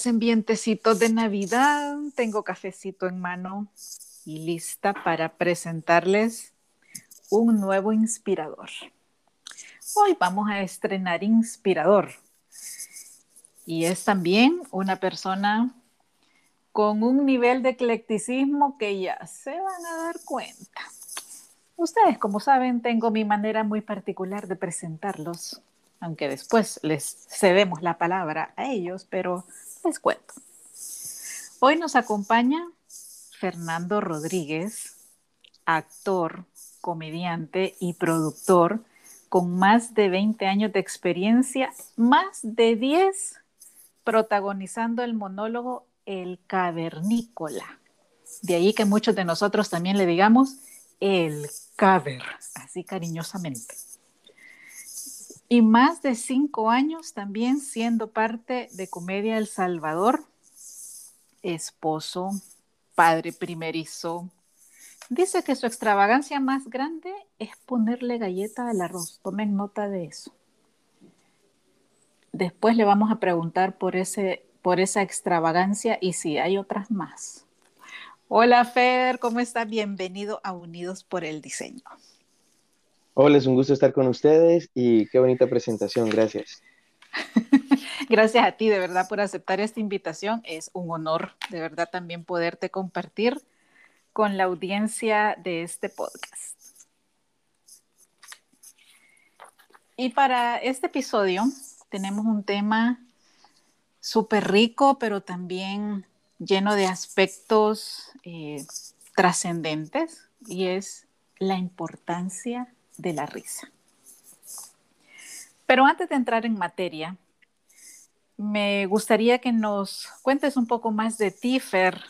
Hacen vientecitos de Navidad, tengo cafecito en mano y lista para presentarles un nuevo inspirador. Hoy vamos a estrenar inspirador y es también una persona con un nivel de eclecticismo que ya se van a dar cuenta. Ustedes, como saben, tengo mi manera muy particular de presentarlos aunque después les cedemos la palabra a ellos, pero les cuento. Hoy nos acompaña Fernando Rodríguez, actor, comediante y productor con más de 20 años de experiencia, más de 10 protagonizando el monólogo El Cavernícola. De ahí que muchos de nosotros también le digamos el caver, así cariñosamente y más de cinco años también siendo parte de Comedia El Salvador, esposo, padre primerizo. Dice que su extravagancia más grande es ponerle galleta al arroz. Tomen nota de eso. Después le vamos a preguntar por, ese, por esa extravagancia y si hay otras más. Hola Fer, ¿cómo está? Bienvenido a Unidos por el Diseño. Hola, es un gusto estar con ustedes y qué bonita presentación, gracias. gracias a ti, de verdad, por aceptar esta invitación. Es un honor, de verdad, también poderte compartir con la audiencia de este podcast. Y para este episodio tenemos un tema súper rico, pero también lleno de aspectos eh, trascendentes, y es la importancia de la risa. Pero antes de entrar en materia, me gustaría que nos cuentes un poco más de ti, Fer,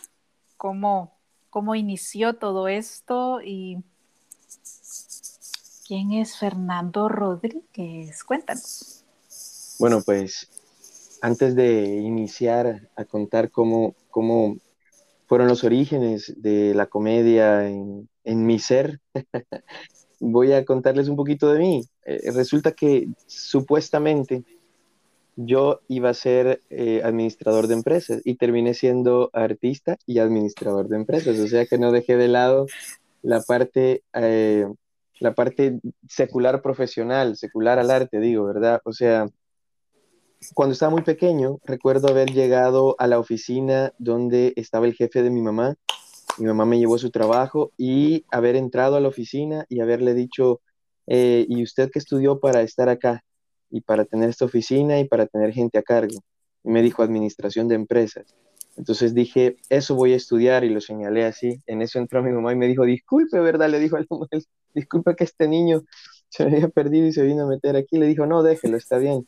cómo, cómo inició todo esto y quién es Fernando Rodríguez. Cuéntanos. Bueno, pues antes de iniciar a contar cómo, cómo fueron los orígenes de la comedia en, en mi ser, voy a contarles un poquito de mí. Eh, resulta que supuestamente yo iba a ser eh, administrador de empresas y terminé siendo artista y administrador de empresas, o sea que no dejé de lado la parte, eh, la parte secular profesional, secular al arte, digo, ¿verdad? O sea, cuando estaba muy pequeño, recuerdo haber llegado a la oficina donde estaba el jefe de mi mamá mi mamá me llevó a su trabajo y haber entrado a la oficina y haberle dicho, eh, ¿y usted qué estudió para estar acá? Y para tener esta oficina y para tener gente a cargo. Y me dijo, administración de empresas. Entonces dije, eso voy a estudiar y lo señalé así. En eso entró mi mamá y me dijo, disculpe, ¿verdad? Le dijo al disculpe que este niño se había perdido y se vino a meter aquí. Le dijo, no, déjelo, está bien.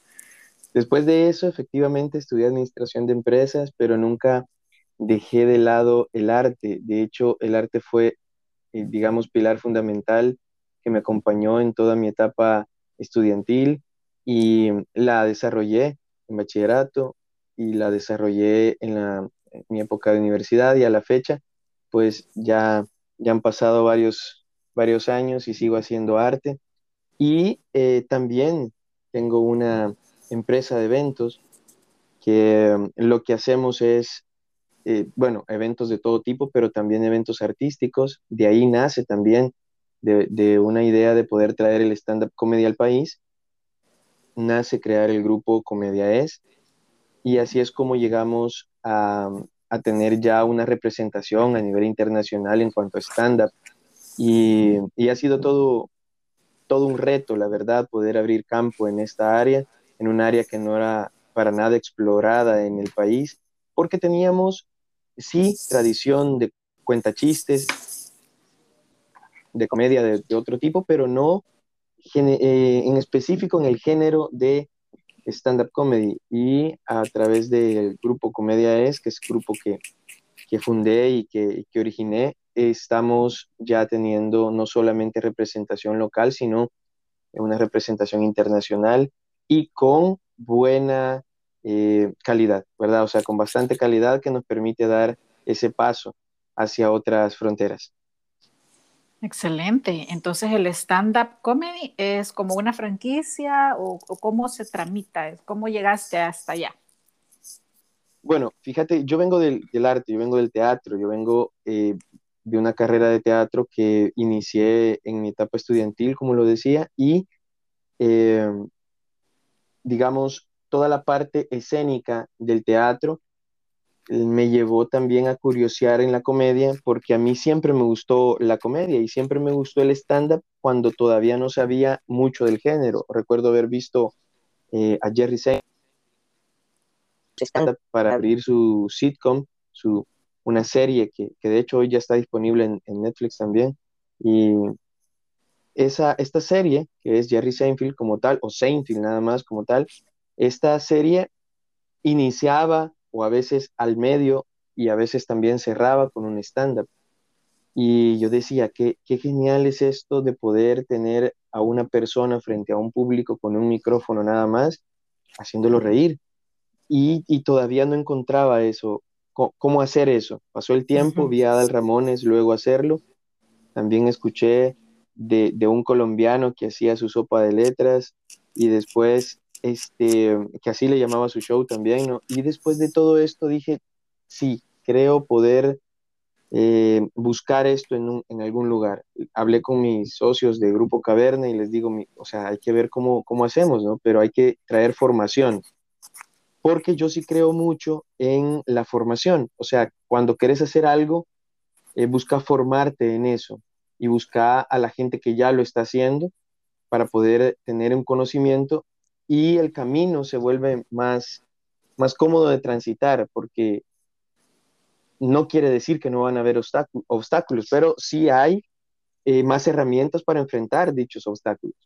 Después de eso, efectivamente, estudié administración de empresas, pero nunca dejé de lado el arte. De hecho, el arte fue, eh, digamos, pilar fundamental que me acompañó en toda mi etapa estudiantil y la desarrollé en bachillerato y la desarrollé en, mi época de universidad y a la fecha, pues ya, ya han pasado varios, varios años y sigo haciendo arte. Y eh, también tengo una empresa de eventos que lo que hacemos es eh, bueno, eventos de todo tipo, pero también eventos artísticos. De ahí nace también de, una idea de poder traer el stand-up comedy al país, nace crear el grupo Comedia Es, y así es como llegamos a, tener ya una representación a nivel internacional en cuanto a stand-up. Y, y, ha sido todo, todo un reto, la verdad, poder abrir campo en esta área, en un área que no era para nada explorada en el país, porque teníamos sí tradición de cuentachistes, de comedia de, otro tipo, pero no eh, en específico en el género de stand-up comedy. Y a través del grupo Comedia Es, que es el grupo que, fundé y que, que originé, estamos ya teniendo no solamente representación local, sino una representación internacional y con buena eh, calidad, ¿verdad? O sea, con bastante calidad que nos permite dar ese paso hacia otras fronteras. Excelente. Entonces, el stand-up comedy es como una franquicia o, cómo se tramita, cómo llegaste hasta allá. Bueno, fíjate, yo vengo del, arte, yo vengo del teatro, yo vengo eh, de una carrera de teatro que inicié en mi etapa estudiantil, como lo decía, y eh, digamos, toda la parte escénica del teatro me llevó también a curiosear en la comedia, porque a mí siempre me gustó la comedia y siempre me gustó el stand-up cuando todavía no sabía mucho del género. Recuerdo haber visto eh, a Jerry Seinfeld para abrir su sitcom, su, una serie que, de hecho hoy ya está disponible en, en, Netflix también. Y esa, esta serie, que es Jerry Seinfeld como tal, o Seinfeld nada más como tal, esta serie iniciaba o a veces al medio y a veces también cerraba con un stand-up. Y yo decía, qué, qué genial es esto de poder tener a una persona frente a un público con un micrófono nada más, haciéndolo reír. Y, y todavía no encontraba eso, cómo, hacer eso. Pasó el tiempo, vi a Adal Ramones luego hacerlo. También escuché de, de, un colombiano que hacía su sopa de letras y después este, que así le llamaba su show también, ¿no? Y después de todo esto dije, sí, creo poder eh, buscar esto en, en, algún lugar. Hablé con mis socios de Grupo Caverna y les digo, o sea, hay que ver cómo, cómo hacemos, ¿no? Pero hay que traer formación, porque yo sí creo mucho en la formación, o sea, cuando quieres hacer algo, eh, busca formarte en eso y busca a la gente que ya lo está haciendo para poder tener un conocimiento y el camino se vuelve más, más cómodo de transitar porque no quiere decir que no van a haber obstáculos, pero sí hay eh, más herramientas para enfrentar dichos obstáculos.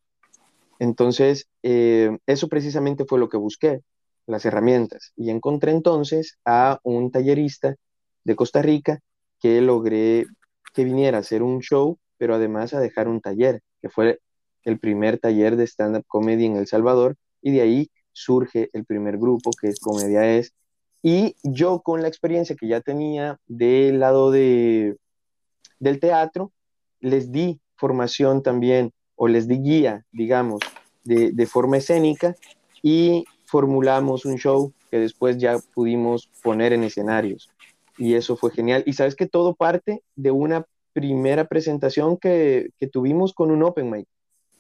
Entonces, eh, eso precisamente fue lo que busqué, las herramientas. Y encontré entonces a un tallerista de Costa Rica que logré que viniera a hacer un show, pero además a dejar un taller, que fue el primer taller de stand-up comedy en El Salvador, y de ahí surge el primer grupo que es Comedia Es. Y yo con la experiencia que ya tenía del lado de, del teatro, les di formación también, o les di guía, digamos, de, de forma escénica y formulamos un show que después ya pudimos poner en escenarios. Y eso fue genial. Y sabes que todo parte de una primera presentación que, que tuvimos con un open mic.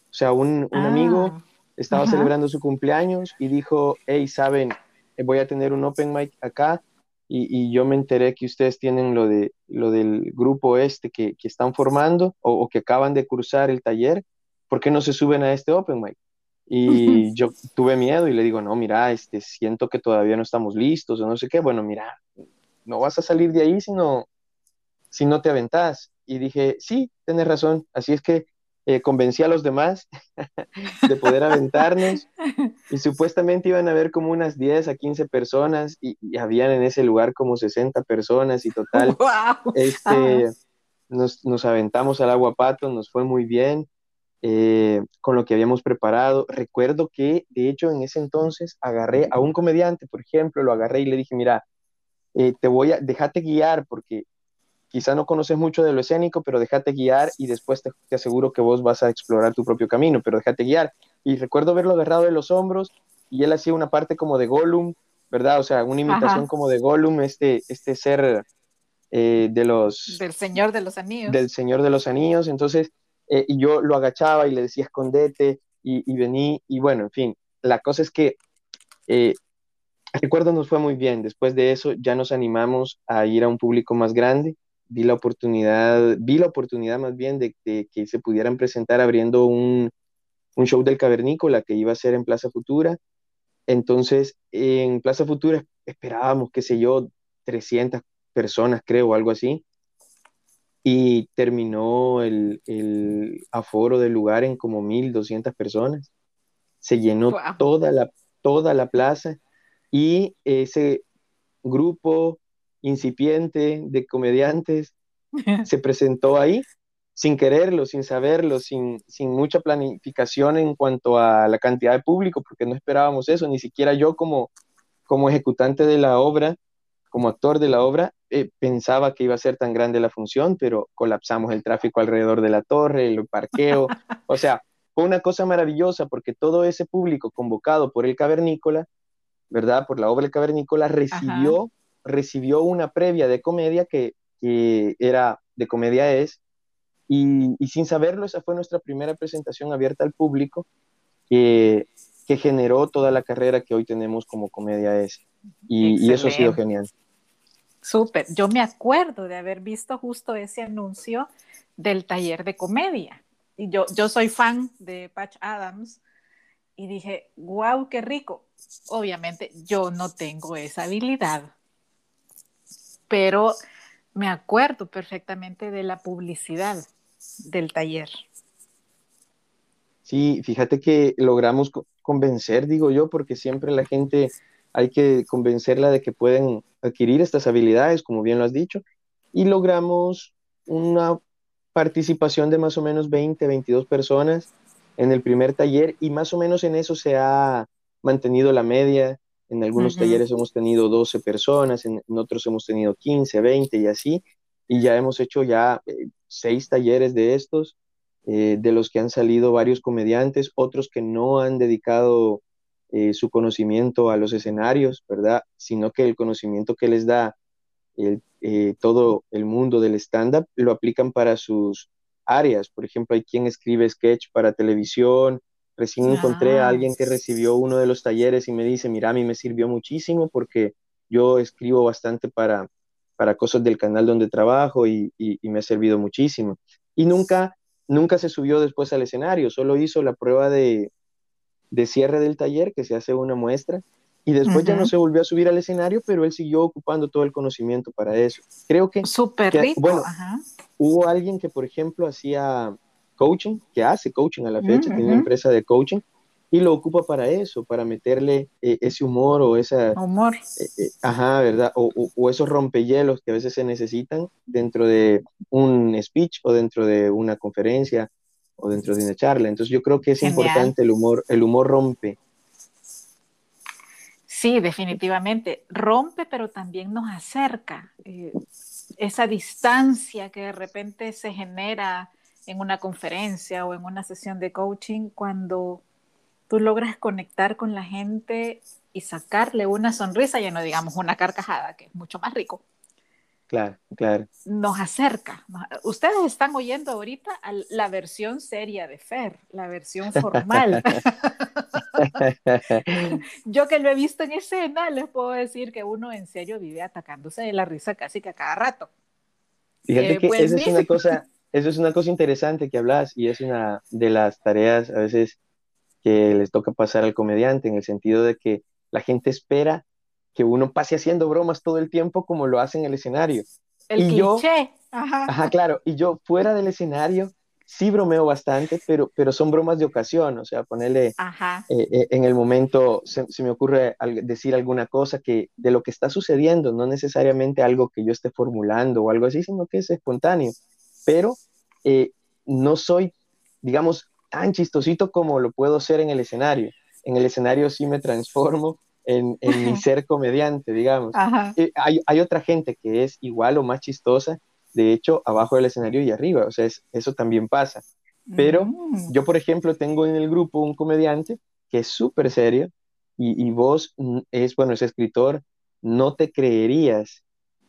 O sea, un, un amigo estaba celebrando su cumpleaños y dijo, hey, saben, eh, voy a tener un open mic acá y, yo me enteré que ustedes tienen lo, de, lo del grupo este que, que están formando o, que acaban de cursar el taller, ¿por qué no se suben a este open mic? Y yo tuve miedo y le digo, no, mira, este, siento que todavía no estamos listos o no sé qué. Bueno, mira, no vas a salir de ahí si no, si no te aventás. Y dije, sí, tienes razón. Así es que eh, convencí a los demás de poder aventarnos y supuestamente iban a haber como unas 10 a 15 personas y, habían en ese lugar como 60 personas y total, este, nos, nos, aventamos al agua pato, nos fue muy bien eh, con lo que habíamos preparado. Recuerdo que de hecho en ese entonces agarré a un comediante, por ejemplo, lo agarré y le dije, mira, eh, te voy a, déjate guiar porque quizá no conoces mucho de lo escénico, pero déjate guiar y después te, aseguro que vos vas a explorar tu propio camino, pero déjate guiar. Y recuerdo verlo agarrado de los hombros y él hacía una parte como de Gollum, ¿verdad? O sea, una imitación como de Gollum, este, este ser eh, de los... Del Señor de los Anillos. Del Señor de los Anillos. Entonces, eh, y yo lo agachaba y le decía, escondete, y, y, vení, y bueno, en fin, la cosa es que... Eh, recuerdo nos fue muy bien. Después de eso ya nos animamos a ir a un público más grande vi la oportunidad, vi la oportunidad más bien de, que se pudieran presentar abriendo un, show del cavernícola que iba a ser en Plaza Futura. Entonces, en Plaza Futura esperábamos, qué sé yo, 300 personas, creo, algo así. Y terminó el, aforo del lugar en como 1.200 personas. Se llenó toda, la, toda la plaza y ese grupo incipiente de comediantes se presentó ahí sin quererlo, sin saberlo, sin, sin mucha planificación en cuanto a la cantidad de público, porque no esperábamos eso, ni siquiera yo como, como ejecutante de la obra, como actor de la obra, eh, pensaba que iba a ser tan grande la función, pero colapsamos el tráfico alrededor de la torre, el parqueo, o sea, fue una cosa maravillosa porque todo ese público convocado por el cavernícola ¿verdad? Por la obra cavernícola, recibió, recibió una previa de comedia que, era de comedia es, y, sin saberlo, esa fue nuestra primera presentación abierta al público que, que generó toda la carrera que hoy tenemos como comedia es. Y, y eso ha sido genial. Súper. Yo me acuerdo de haber visto justo ese anuncio del taller de comedia. Y yo, yo soy fan de Patch Adams y dije, wow, qué rico. Obviamente yo no tengo esa habilidad, pero me acuerdo perfectamente de la publicidad del taller. Sí, fíjate que logramos convencer, digo yo, porque siempre la gente hay que convencerla de que pueden adquirir estas habilidades, como bien lo has dicho, y logramos una participación de más o menos 20, 22 personas en el primer taller y más o menos en eso se ha mantenido la media. En algunos talleres hemos tenido 12 personas, en, otros hemos tenido 15, 20 y así. Y ya hemos hecho ya eh, seis talleres de estos, eh, de los que han salido varios comediantes, otros que no han dedicado eh, su conocimiento a los escenarios, ¿verdad? Sino que el conocimiento que les da eh, todo el mundo del stand-up lo aplican para sus áreas. Por ejemplo, hay quien escribe sketch para televisión. Recién encontré a alguien que recibió uno de los talleres y me dice, mira, a mí me sirvió muchísimo porque yo escribo bastante para, para cosas del canal donde trabajo y, y me ha servido muchísimo. Y nunca, nunca se subió después al escenario, solo hizo la prueba de, de cierre del taller, que se hace una muestra, y después ya no se volvió a subir al escenario, pero él siguió ocupando todo el conocimiento para eso. Creo que... Súper rico. Bueno, hubo alguien que, por ejemplo, hacía coaching, que hace coaching a la fecha, tiene una empresa de coaching, y lo ocupa para eso, para meterle eh, ese humor o esa... Humor. Eh, eh, ajá, ¿verdad? O, o, esos rompehielos que a veces se necesitan dentro de un speech o dentro de una conferencia o dentro de una charla. Entonces yo creo que es importante el humor, el humor rompe. Sí, definitivamente. Rompe, pero también nos acerca. Eh, esa distancia que de repente se genera en una conferencia o en una sesión de coaching cuando tú logras conectar con la gente y sacarle una sonrisa, ya no digamos una carcajada, que es mucho más rico, Claro, claro. Nos acerca. Ustedes están oyendo ahorita la versión seria de Fer, la versión formal. Yo que lo he visto en escena, les puedo decir que uno en serio vive atacándose de la risa casi que a cada rato. Fíjate eh, que pues eso es una cosa, eso es una cosa interesante que hablas y es una de las tareas a veces que les toca pasar al comediante en el sentido de que la gente espera que uno pase haciendo bromas todo el tiempo como lo hace en el escenario. El y Yo, ajá. ajá. claro. Y yo fuera del escenario sí bromeo bastante, pero, pero son bromas de ocasión, o sea, ponerle eh, eh, en el momento, se, me ocurre decir alguna cosa que de lo que está sucediendo, no necesariamente algo que yo esté formulando o algo así, sino que es espontáneo, pero eh, no soy, digamos, tan chistosito como lo puedo ser en el escenario. En el escenario sí me transformo en, mi ser comediante, digamos. hay, hay, otra gente que es igual o más chistosa, de hecho, abajo del escenario y arriba, o sea, eso también pasa. Pero mm. yo, por ejemplo, tengo en el grupo un comediante que es súper serio y, y, vos es, bueno, es escritor, no te creerías,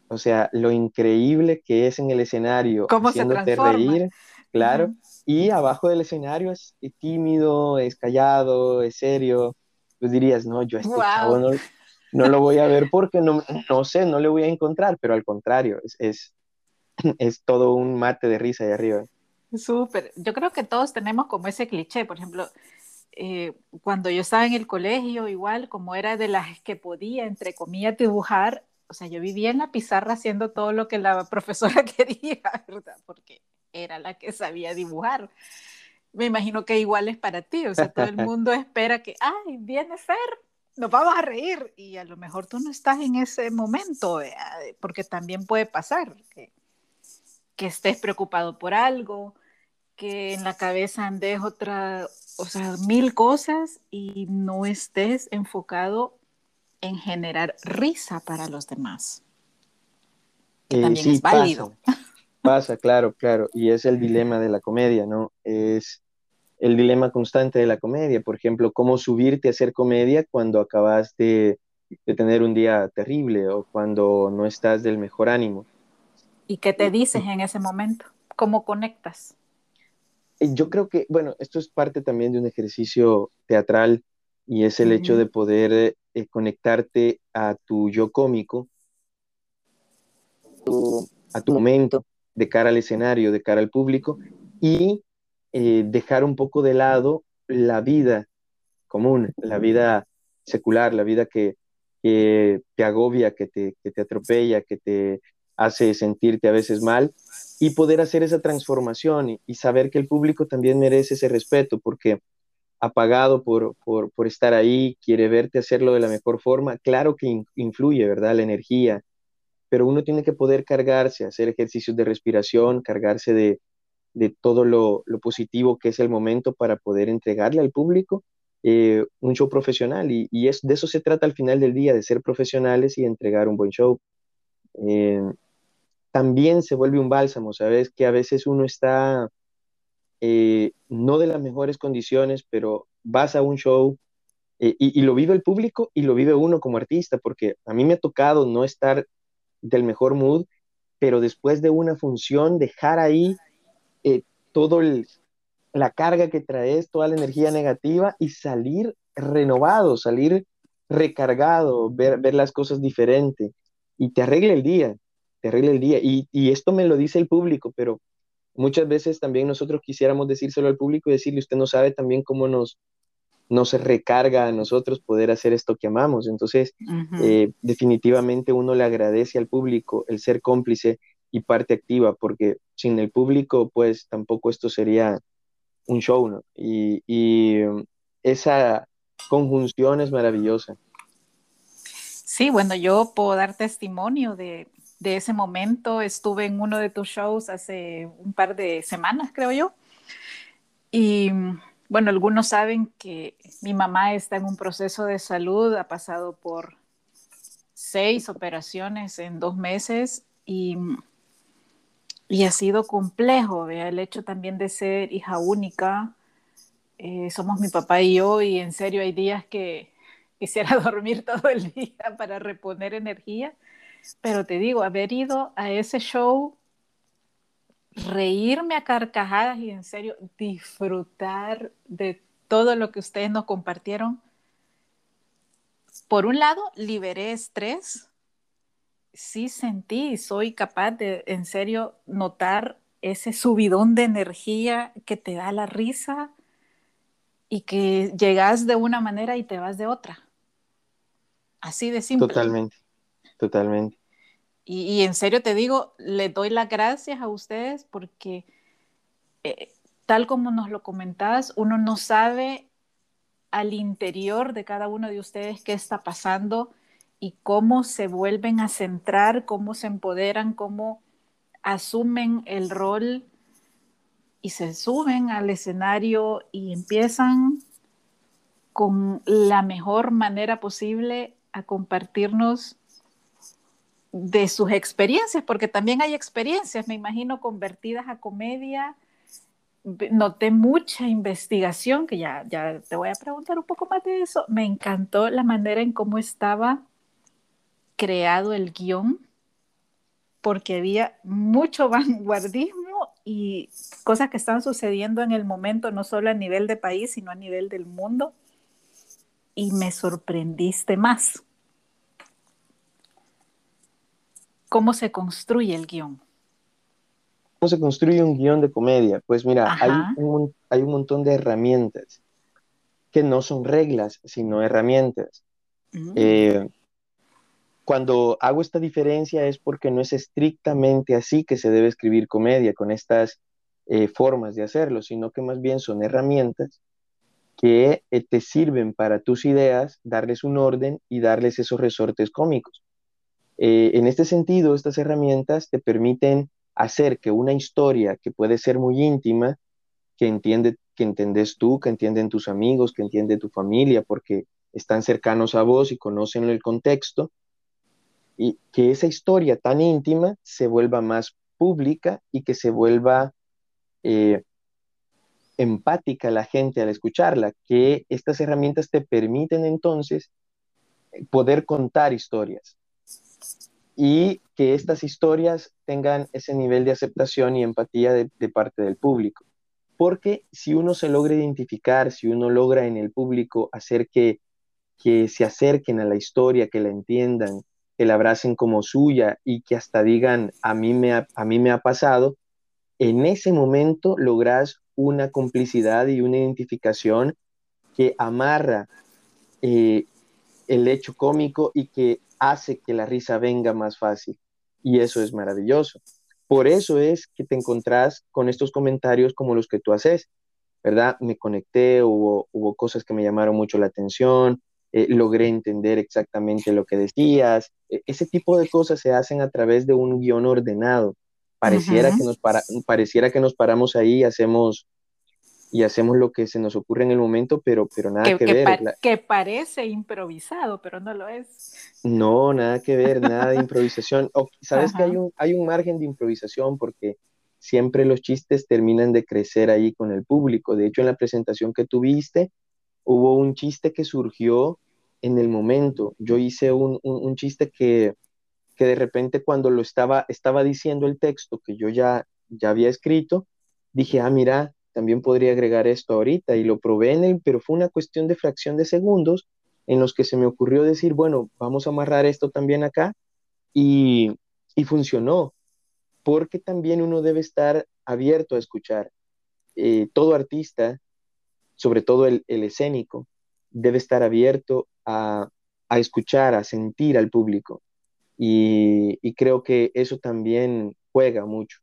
o sea, lo increíble que es en el escenario, ¿Cómo haciéndote reír, claro, y abajo del escenario es tímido, es callado, es serio, pues dirías, no, yo a este chavo no, lo voy a ver porque no, no sé, no le voy a encontrar, pero al contrario, es, es, es todo un mate de risa ahí arriba. Súper, yo creo que todos tenemos como ese cliché, por ejemplo, eh, cuando yo estaba en el colegio, igual como era de las que podía, entre comillas, dibujar, o sea, yo vivía en la pizarra haciendo todo lo que la profesora quería, ¿verdad? Porque era la que sabía dibujar. Me imagino que igual es para ti, o sea, todo el mundo espera que, ay, viene Fer, nos vamos a reír, y a lo mejor tú no estás en ese momento, porque también puede pasar que, que estés preocupado por algo, que en la cabeza andes otra, o sea, mil cosas y no estés enfocado en generar risa para los demás. Que eh, también es válido. Pasa, claro, claro. Y es el dilema de la comedia, ¿no? Es el dilema constante de la comedia. Por ejemplo, cómo subirte a hacer comedia cuando acabas de de tener un día terrible o cuando no estás del mejor ánimo. ¿Y qué te dices en ese momento? ¿Cómo conectas? Eh, yo creo que, bueno, esto es parte también de un ejercicio teatral y es el hecho de poder eh, conectarte a tu yo cómico, a tu momento de cara al escenario, de cara al público y eh, dejar un poco de lado la vida común, la vida secular, la vida que, te agobia, que te, que te atropella, que te hace sentirte a veces mal y poder hacer esa transformación y, saber que el público también merece ese respeto porque ha pagado por, por, estar ahí, quiere verte hacerlo de la mejor forma. Claro que influye, ¿verdad? La energía, pero uno tiene que poder cargarse, hacer ejercicios de respiración, cargarse de, de todo lo, lo, positivo que es el momento para poder entregarle al público eh, un show profesional. Y, y, es, de eso se trata al final del día, de ser profesionales y entregar un buen show. Eh, también se vuelve un bálsamo, ¿sabes? Que a veces uno está eh, no de las mejores condiciones, pero vas a un show eh, y, lo vive el público y lo vive uno como artista, porque a mí me ha tocado no estar del mejor mood, pero después de una función dejar ahí eh, todo la carga que traes, toda la energía negativa y salir renovado, salir recargado, ver, ver las cosas diferente y te arregla el día te arregla el día. Y, y, esto me lo dice el público, pero muchas veces también nosotros quisiéramos decírselo al público y decirle, usted no sabe también cómo nos, nos recarga a nosotros poder hacer esto que amamos. Entonces, eh, definitivamente uno le agradece al público el ser cómplice y parte activa, porque sin el público, pues tampoco esto sería un show, ¿no? Y, y esa conjunción es maravillosa. Sí, bueno, yo puedo dar testimonio de, de ese momento. Estuve en uno de tus shows hace un par de semanas, creo yo. Y bueno, algunos saben que mi mamá está en un proceso de salud, ha pasado por seis operaciones en dos meses y, y ha sido complejo, el hecho también de ser hija única. Eh, somos mi papá y yo y en serio hay días que quisiera dormir todo el día para reponer energía pero te digo, haber ido a ese show, reírme a carcajadas y en serio disfrutar de todo lo que ustedes nos compartieron. Por un lado, liberé estrés. Sí sentí soy capaz de, en serio, notar ese subidón de energía que te da la risa y que llegas de una manera y te vas de otra. Así de simple. Totalmente, totalmente. Y, en serio te digo, le doy las gracias a ustedes porque eh, tal como nos lo comentabas, uno no sabe al interior de cada uno de ustedes qué está pasando y cómo se vuelven a centrar, cómo se empoderan, cómo asumen el rol y se suben al escenario y empiezan con la mejor manera posible a compartirnos de sus experiencias, porque también hay experiencias, me imagino, convertidas a comedia. Noté mucha investigación, que ya, ya te voy a preguntar un poco más de eso. Me encantó la manera en cómo estaba creado el guion, porque había mucho vanguardismo y cosas que están sucediendo en el momento, no solo a nivel de país, sino a nivel del mundo. Y me sorprendiste más. ¿Cómo se construye el guion? ¿Cómo se construye un guion de comedia? Pues mira, hay un, hay un, montón de herramientas que no son reglas, sino herramientas. Mm. Eh, cuando hago esta diferencia es porque no es estrictamente así que se debe escribir comedia con estas eh, formas de hacerlo, sino que más bien son herramientas que eh, te sirven para tus ideas, darles un orden y darles esos resortes cómicos. Eh, en este sentido, estas herramientas te permiten hacer que una historia que puede ser muy íntima, que entiende, que entiendes tú, que entienden tus amigos, que entiende tu familia, porque están cercanos a vos y conocen el contexto, y que esa historia tan íntima se vuelva más pública y que se vuelva eh, empática la gente al escucharla, que estas herramientas te permiten entonces poder contar historias y que estas historias tengan ese nivel de aceptación y empatía de, parte del público. Porque si uno se logra identificar, si uno logra en el público hacer que, que se acerquen a la historia, que la entiendan, que la abracen como suya y que hasta digan, a mí me ha, a mí me ha pasado, en ese momento logras una complicidad y una identificación que amarra eh, el hecho cómico y que hace que la risa venga más fácil. Y eso es maravilloso. Por eso es que te encontrás con estos comentarios como los que tú haces, ¿verdad? Me conecté, hubo, hubo cosas que me llamaron mucho la atención, eh, logré entender exactamente lo que decías. E, ese tipo de cosas se hacen a través de un guion ordenado. Pareciera, que, nos pareciera que nos paramos ahí y hacemos y hacemos lo que se nos ocurre en el momento, pero, pero nada que, ver. que parece improvisado, pero no lo es. No, nada que ver, nada de improvisación. Sabes que hay un, hay un margen de improvisación porque siempre los chistes terminan de crecer ahí con el público. De hecho, en la presentación que tuviste, hubo un chiste que surgió en el momento. Yo hice un, un, chiste que, que, de repente cuando lo estaba, estaba diciendo el texto que yo ya, ya había escrito, dije, ah, mira, también podría agregar esto ahorita y lo probé en él, pero fue una cuestión de fracción de segundos en los que se me ocurrió decir, bueno, vamos a amarrar esto también acá y, funcionó, porque también uno debe estar abierto a escuchar. Eh, todo artista, sobre todo el, escénico, debe estar abierto a, escuchar, a sentir al público. y, creo que eso también juega mucho.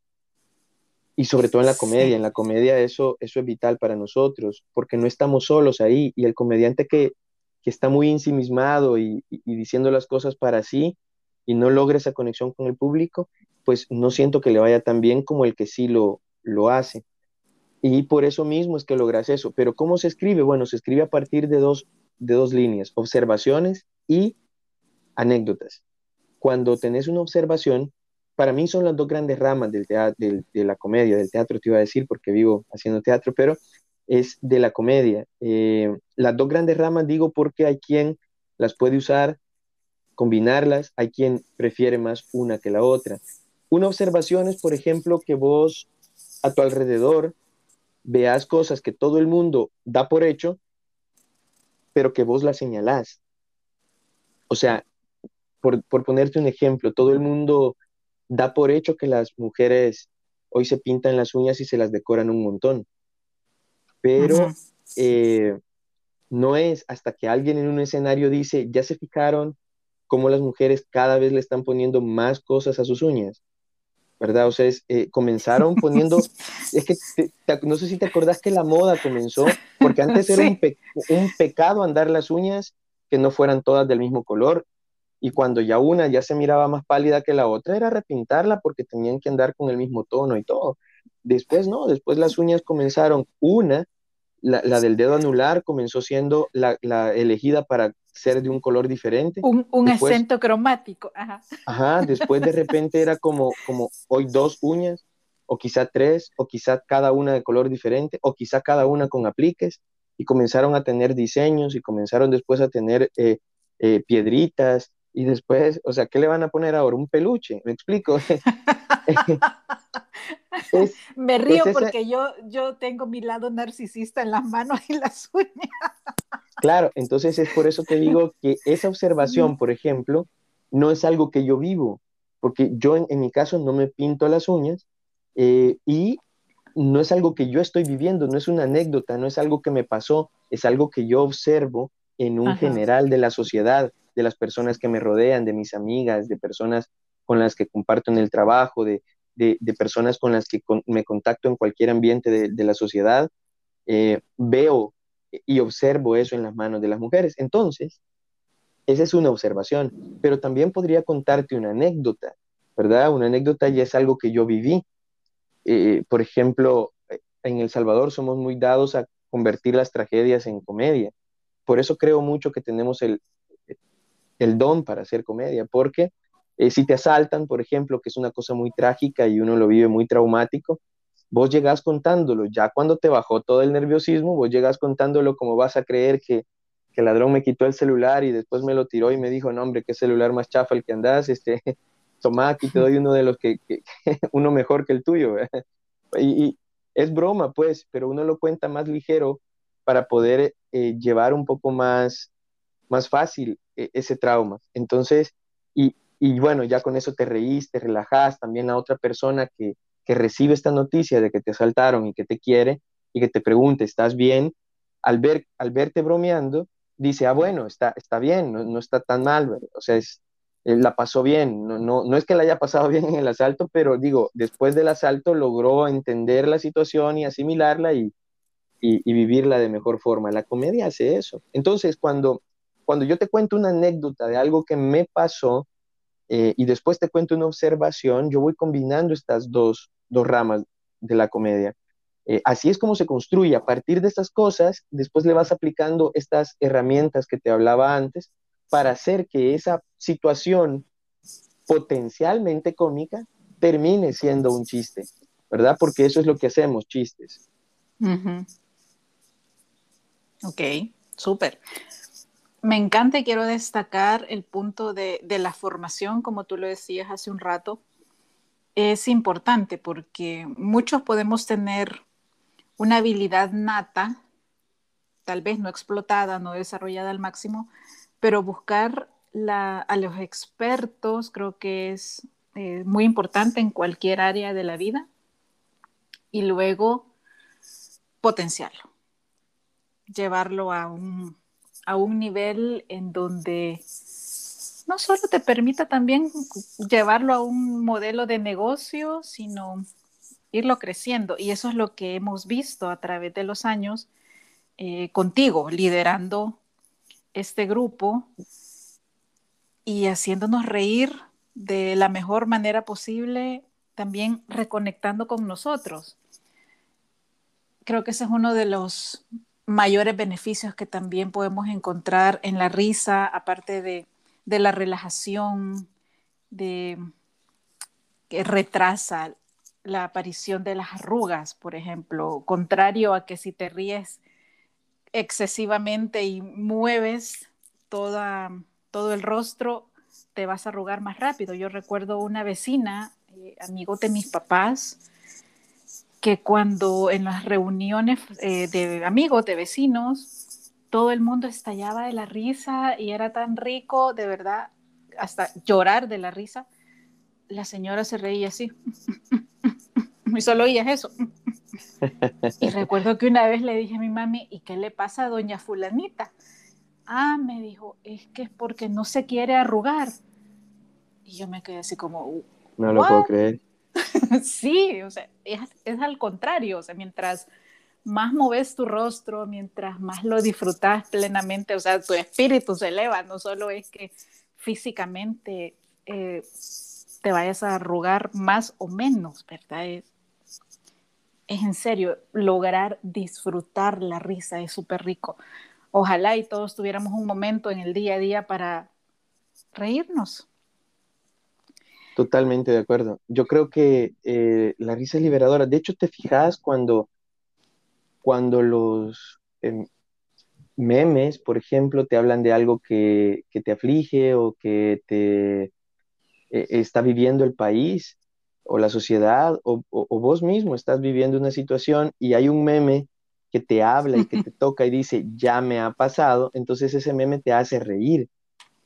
Y sobre todo en la comedia, en la comedia eso, eso es vital para nosotros, porque no estamos solos ahí y el comediante que, que está muy ensimismado y, y, diciendo las cosas para sí y no logra esa conexión con el público, pues no siento que le vaya tan bien como el que sí lo, lo hace. Y por eso mismo es que logras eso. Pero ¿cómo se escribe? Bueno, se escribe a partir de dos, de dos líneas, observaciones y anécdotas. Cuando tenés una observación, para mí son las dos grandes ramas de la comedia, del teatro, te iba a decir, porque vivo haciendo teatro, pero es de la comedia. Eh, las dos grandes ramas digo porque hay quien las puede usar, combinarlas, hay quien prefiere más una que la otra. Una observación es, por ejemplo, que vos a tu alrededor veas cosas que todo el mundo da por hecho, pero que vos las señalás. O sea, por ponerte un ejemplo, todo el mundo da por hecho que las mujeres hoy se pintan las uñas y se las decoran un montón. Pero eh, no es hasta que alguien en un escenario dice, ya se fijaron cómo las mujeres cada vez le están poniendo más cosas a sus uñas. ¿Verdad? O sea, eh, comenzaron poniendo, es que no sé si te acordás que la moda comenzó, porque antes era un, un pecado andar las uñas que no fueran todas del mismo color y cuando ya una ya se miraba más pálida que la otra, era repintarla porque tenían que andar con el mismo tono y todo. Después no, después las uñas comenzaron, una, la, del dedo anular comenzó siendo la, elegida para ser de un color diferente. Un, acento cromático. Ajá. Ajá, después de repente era como, como hoy dos uñas, o quizá tres, o quizá cada una de color diferente, o quizá cada una con apliques, y comenzaron a tener diseños y comenzaron después a tener eh, eh, piedritas y después, o sea, ¿qué le van a poner ahora? Un peluche, ¿me explico? Me río porque yo, yo tengo mi lado narcisista en las manos y las uñas. Claro, entonces es por eso que digo que esa observación, por ejemplo, no es algo que yo vivo, porque yo en, mi caso no me pinto las uñas eh, y no es algo que yo estoy viviendo, no es una anécdota, no es algo que me pasó, es algo que yo observo en un general de la sociedad de las personas que me rodean, de mis amigas, de personas con las que comparto en el trabajo, de, personas con las que me contacto en cualquier ambiente de, la sociedad, eh, veo y observo eso en las manos de las mujeres. Entonces, esa es una observación, pero también podría contarte una anécdota, ¿verdad? Una anécdota ya es algo que yo viví. Eh, por ejemplo, en El Salvador somos muy dados a convertir las tragedias en comedia. Por eso creo mucho que tenemos el, el don para hacer comedia, porque eh, si te asaltan, por ejemplo, que es una cosa muy trágica y uno lo vive muy traumático, vos llegás contándolo, ya cuando te bajó todo el nerviosismo, vos llegás contándolo como vas a creer que, que el ladrón me quitó el celular y después me lo tiró y me dijo, no, hombre, qué celular más chafa el que andas, este, toma, aquí te doy uno de los que, uno mejor que el tuyo. Y, es broma, pues, pero uno lo cuenta más ligero para poder eh, llevar un poco más, más fácil eh, ese trauma. Entonces, y, y, bueno, ya con eso te reís, te relajás, también a otra persona que, que recibe esta noticia de que te asaltaron y que te quiere y que te pregunte, ¿estás bien? Al, ver, al verte bromeando, dice, ah, bueno, está, está bien, no, no está tan mal, o sea, es, él la pasó bien, no, no, no es que la haya pasado bien en el asalto, pero digo, después del asalto logró entender la situación y asimilarla y, y, vivirla de mejor forma. La comedia hace eso. Entonces, cuando, cuando yo te cuento una anécdota de algo que me pasó eh, y después te cuento una observación, yo voy combinando estas dos, dos ramas de la comedia. Eh, así es como se construye. A partir de estas cosas, después le vas aplicando estas herramientas que te hablaba antes para hacer que esa situación potencialmente cómica termine siendo un chiste, ¿verdad? Porque eso es lo que hacemos, chistes. Ok, súper. Me encanta y quiero destacar el punto de, la formación, como tú lo decías hace un rato. Es importante porque muchos podemos tener una habilidad nata, tal vez no explotada, no desarrollada al máximo, pero buscar a los expertos creo que es eh, muy importante en cualquier área de la vida y luego potenciarlo, llevarlo a un, a un nivel en donde no solo te permita también llevarlo a un modelo de negocio, sino irlo creciendo. Y eso es lo que hemos visto a través de los años eh, contigo, liderando este grupo y haciéndonos reír de la mejor manera posible, también reconectando con nosotros. Creo que ese es uno de los mayores beneficios que también podemos encontrar en la risa, aparte de, la relajación, de que retrasa la aparición de las arrugas, por ejemplo, contrario a que si te ríes excesivamente y mueves toda, todo el rostro, te vas a arrugar más rápido. Yo recuerdo una vecina, eh, amigo de mis papás, que cuando en las reuniones eh, de amigos, de vecinos, todo el mundo estallaba de la risa y era tan rico, de verdad, hasta llorar de la risa, la señora se reía así. y solo oías eso. Y recuerdo que una vez le dije a mi mami, ¿y qué le pasa a doña fulanita? Ah, me dijo, es que es porque no se quiere arrugar. Y yo me quedé así como... No lo puedo creer. sí, o sea, es, al contrario, o sea, mientras más moves tu rostro, mientras más lo disfrutas plenamente, o sea, tu espíritu se eleva, no solo es que físicamente eh, te vayas a arrugar más o menos, ¿verdad? Es, es en serio, lograr disfrutar la risa es súper rico. Ojalá y todos tuviéramos un momento en el día a día para reírnos. Totalmente de acuerdo. Yo creo que eh, la risa es liberadora. De hecho, te fijas cuando, cuando los em, memes, por ejemplo, te hablan de algo que, te aflige o que te eh, está viviendo el país o la sociedad o, vos mismo estás viviendo una situación y hay un meme que te habla y que te toca y dice, ya me ha pasado, entonces ese meme te hace reír.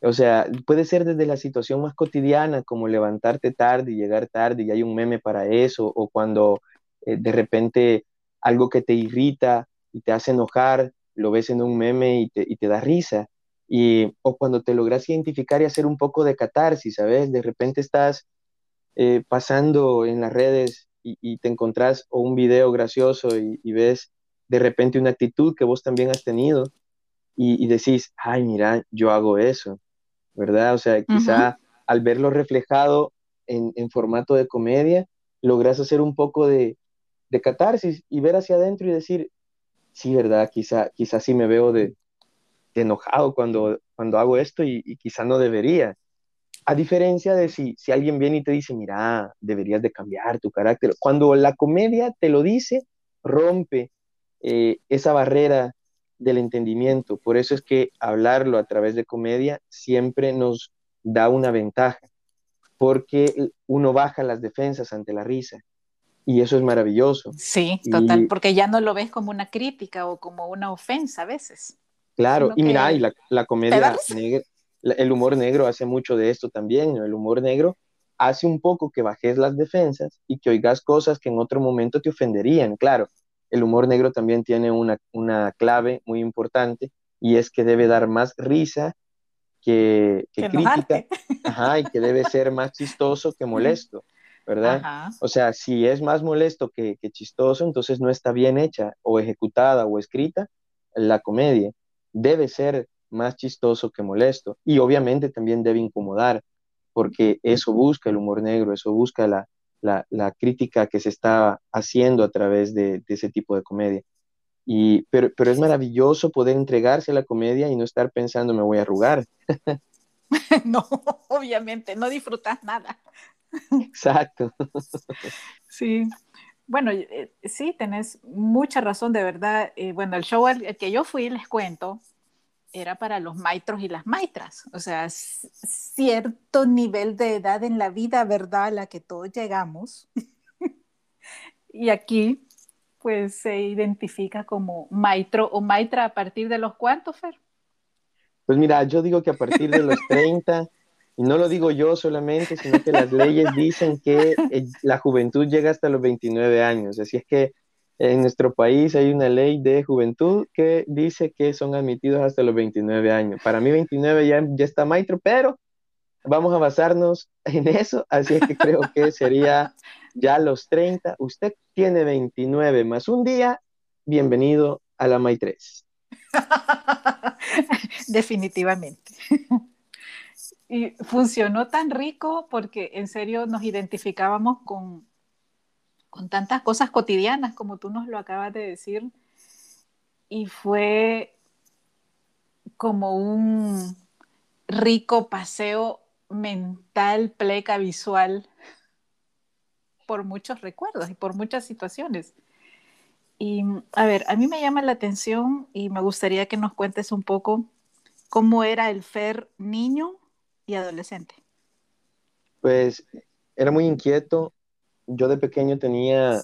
O sea, puede ser desde la situación más cotidiana, como levantarte tarde y llegar tarde y hay un meme para eso, o cuando eh, de repente algo que te irrita y te hace enojar, lo ves en un meme y te, y te da risa. Y, o cuando te logras identificar y hacer un poco de catarsis, ¿sabes? De repente estás eh, pasando en las redes y, te encontrás un video gracioso y, ves de repente una actitud que vos también has tenido y, decís, ay, mira, yo hago eso, ¿verdad? O sea, quizá al verlo reflejado en, formato de comedia, logras hacer un poco de, catarsis y ver hacia adentro y decir, sí, ¿verdad? Quizá, quizá sí me veo de, enojado cuando, cuando hago esto y, y, quizá no debería. A diferencia de si, si alguien viene y te dice, mira, deberías de cambiar tu carácter. Cuando la comedia te lo dice, rompe eh, esa barrera del entendimiento. Por eso es que hablarlo a través de comedia siempre nos da una ventaja, porque uno baja las defensas ante la risa. Y eso es maravilloso. Sí, total, porque ya no lo ves como una crítica o como una ofensa a veces. Claro, y mira, y la, comedia negra, el humor negro hace mucho de esto también, el humor negro hace un poco que bajes las defensas y que oigas cosas que en otro momento te ofenderían. Claro, el humor negro también tiene una, clave muy importante y es que debe dar más risa que, crítica y que debe ser más chistoso que molesto, ¿verdad? O sea, si es más molesto que, que chistoso, entonces no está bien hecha o ejecutada o escrita la comedia. Debe ser más chistoso que molesto y obviamente también debe incomodar porque eso busca el humor negro, eso busca la, la, crítica que se está haciendo a través de, ese tipo de comedia. Y, pero, pero, es maravilloso poder entregarse a la comedia y no estar pensando me voy a arrugar. no, obviamente, no disfrutas nada. Exacto. sí. Bueno, eh, sí, tenés mucha razón, de verdad. Eh, bueno, el show al que yo fui, les cuento, era para los maestros y las maestras, o sea, cierto nivel de edad en la vida, ¿verdad? A la que todos llegamos. y aquí, pues se identifica como maestro o maestra a partir de los cuantos, Fer. Pues mira, yo digo que a partir de los 30, y no lo digo yo solamente, sino que las leyes dicen que eh, la juventud llega hasta los 29 años, así es que en nuestro país hay una ley de juventud que dice que son admitidos hasta los 29 años. Para mí 29 ya, ya está maestro, pero vamos a basarnos en eso, así que creo que sería ya los 30. Usted tiene 29 más un día, bienvenido a la MAI 3. Definitivamente. Y funcionó tan rico porque en serio nos identificábamos con, con tantas cosas cotidianas como tú nos lo acabas de decir. Y fue como un rico paseo mental, pleca, visual, por muchos recuerdos y por muchas situaciones. Y a ver, a mí me llama la atención y me gustaría que nos cuentes un poco cómo era el Fer niño y adolescente. Pues era muy inquieto, yo de pequeño tenía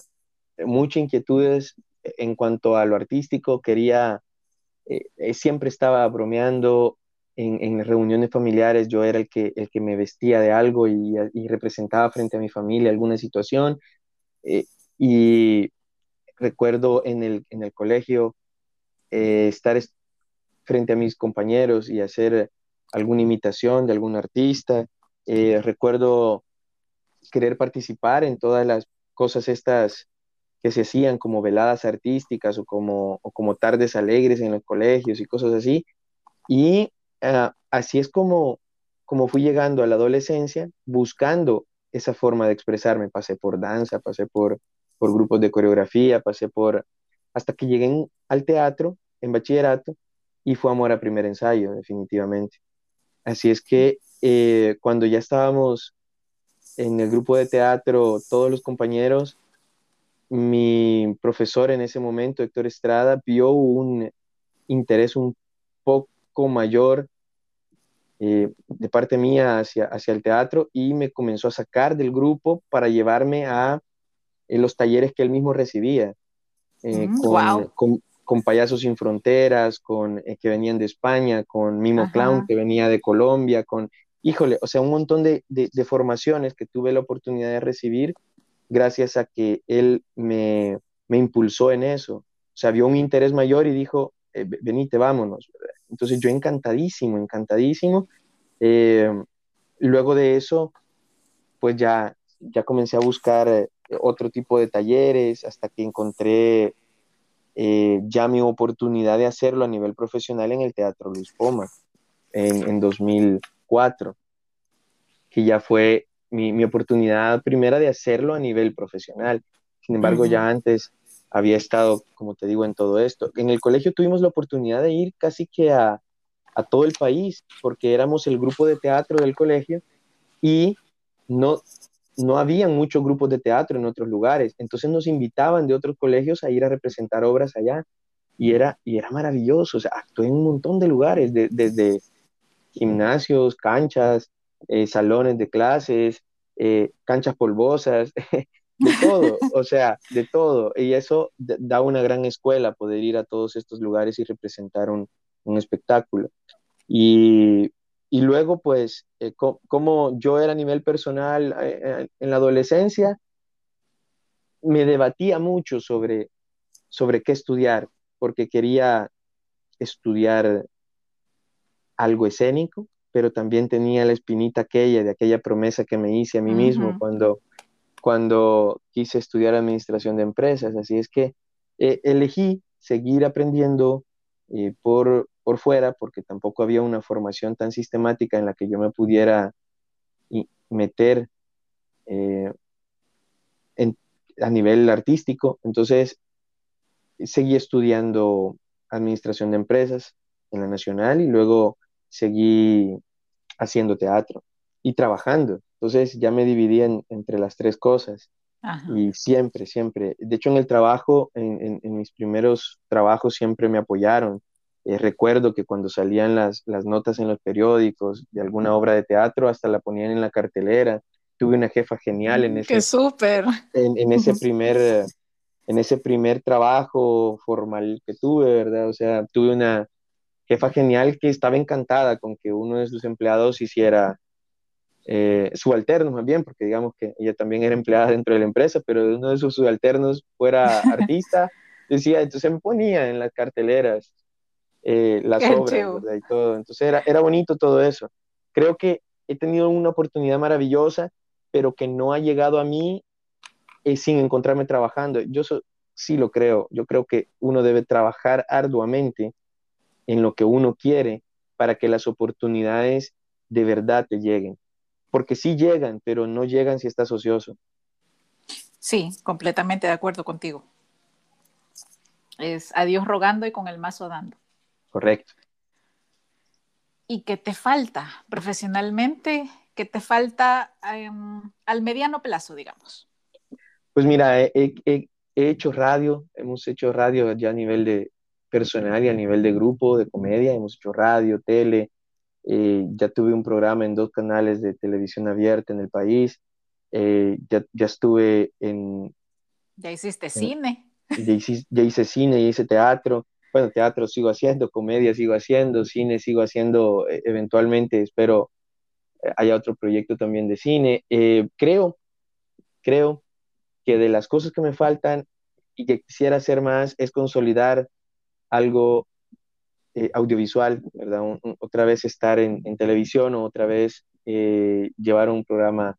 muchas inquietudes en cuanto a lo artístico, quería, eh, eh, siempre estaba bromeando en, reuniones familiares, yo era el que, el que me vestía de algo y, representaba frente a mi familia alguna situación. Eh, y recuerdo en el, en el colegio estar frente a mis compañeros y hacer alguna imitación de algún artista. recuerdo querer participar en todas las cosas estas que se hacían como veladas artísticas o como, como tardes alegres en los colegios y cosas así. Y ah, así es como, como fui llegando a la adolescencia buscando esa forma de expresarme. Pasé por danza, pasé por, por grupos de coreografía, pasé por... hasta que llegué al teatro en bachillerato y fue amor a primer ensayo, definitivamente. Así es que eh, cuando ya estábamos en el grupo de teatro, todos los compañeros, mi profesor en ese momento, Héctor Estrada, vio un interés un poco mayor eh, de parte mía hacia, hacia el teatro y me comenzó a sacar del grupo para llevarme a eh, los talleres que él mismo recibía, eh, mm, con, con, Payasos Sin Fronteras, con, que venían de España, con Mimo Clown, que venía de Colombia, con híjole, o sea, un montón de, formaciones que tuve la oportunidad de recibir gracias a que él me, impulsó en eso. O sea, vio un interés mayor y dijo, eh, venite, vámonos. Entonces yo encantadísimo, encantadísimo. Eh, luego de eso, pues ya, ya comencé a buscar eh, otro tipo de talleres hasta que encontré ya mi oportunidad de hacerlo a nivel profesional en el Teatro Luis Poma en, en 2000 cuatro, que ya fue mi, oportunidad primera de hacerlo a nivel profesional. Sin embargo, ya antes había estado, como te digo, en todo esto. En el colegio tuvimos la oportunidad de ir casi que a, todo el país, porque éramos el grupo de teatro del colegio y no, no habían muchos grupos de teatro en otros lugares. Entonces nos invitaban de otros colegios a ir a representar obras allá. y era, y era maravilloso, o sea, actué en un montón de lugares, desde gimnasios, canchas, eh, salones de clases, eh, canchas polvosas, de todo, o sea, de todo. Y eso da una gran escuela poder ir a todos estos lugares y representar un, espectáculo. Y, luego, pues, eh, como yo era a nivel personal en la adolescencia, me debatía mucho sobre, sobre qué estudiar, porque quería estudiar algo escénico, pero también tenía la espinita aquella de aquella promesa que me hice a mí mismo cuando, cuando quise estudiar administración de empresas. Así es que eh, elegí seguir aprendiendo eh, por, por fuera, porque tampoco había una formación tan sistemática en la que yo me pudiera meter eh, a nivel artístico. Entonces, seguí estudiando administración de empresas en la nacional y luego seguí haciendo teatro y trabajando. Entonces ya me dividí entre las tres cosas. Y siempre, siempre. De hecho, en el trabajo, en, mis primeros trabajos siempre me apoyaron. Eh, recuerdo que cuando salían las, las, notas en los periódicos de alguna obra de teatro, hasta la ponían en la cartelera. Tuve una jefa genial en ese, ¡Qué súper! En, en, ese primer, en ese primer trabajo formal que tuve, ¿verdad? O sea, tuve una, jefa genial que estaba encantada con que uno de sus empleados hiciera eh, subalternos más bien, porque digamos que ella también era empleada dentro de la empresa, pero uno de sus subalternos fuera artista, decía, entonces me ponía en las carteleras eh, las obras y todo, entonces era, era bonito todo eso. Creo que he tenido una oportunidad maravillosa, pero que no ha llegado a mí eh, sin encontrarme trabajando. Yo sí lo creo, yo creo que uno debe trabajar arduamente en lo que uno quiere para que las oportunidades de verdad te lleguen. Porque sí llegan, pero no llegan si estás ocioso. Sí, completamente de acuerdo contigo. Es a Dios rogando y con el mazo dando. Correcto. ¿Y qué te falta profesionalmente? ¿Qué te falta em, al mediano plazo, digamos? Pues mira, he, hecho radio, hemos hecho radio ya a nivel de, personal y a nivel de grupo de comedia. Hemos hecho radio, tele, eh, ya tuve un programa en dos canales de televisión abierta en el país. Eh, ya, ya, estuve en... Ya hiciste cine. Ya hice, ya hice cine, ya hice teatro. Bueno, teatro sigo haciendo, comedia sigo haciendo, cine sigo haciendo eh, eventualmente, espero haya otro proyecto también de cine. creo, creo que de las cosas que me faltan y que quisiera hacer más es consolidar algo eh, audiovisual, ¿verdad? otra vez estar en, televisión o otra vez eh, llevar un programa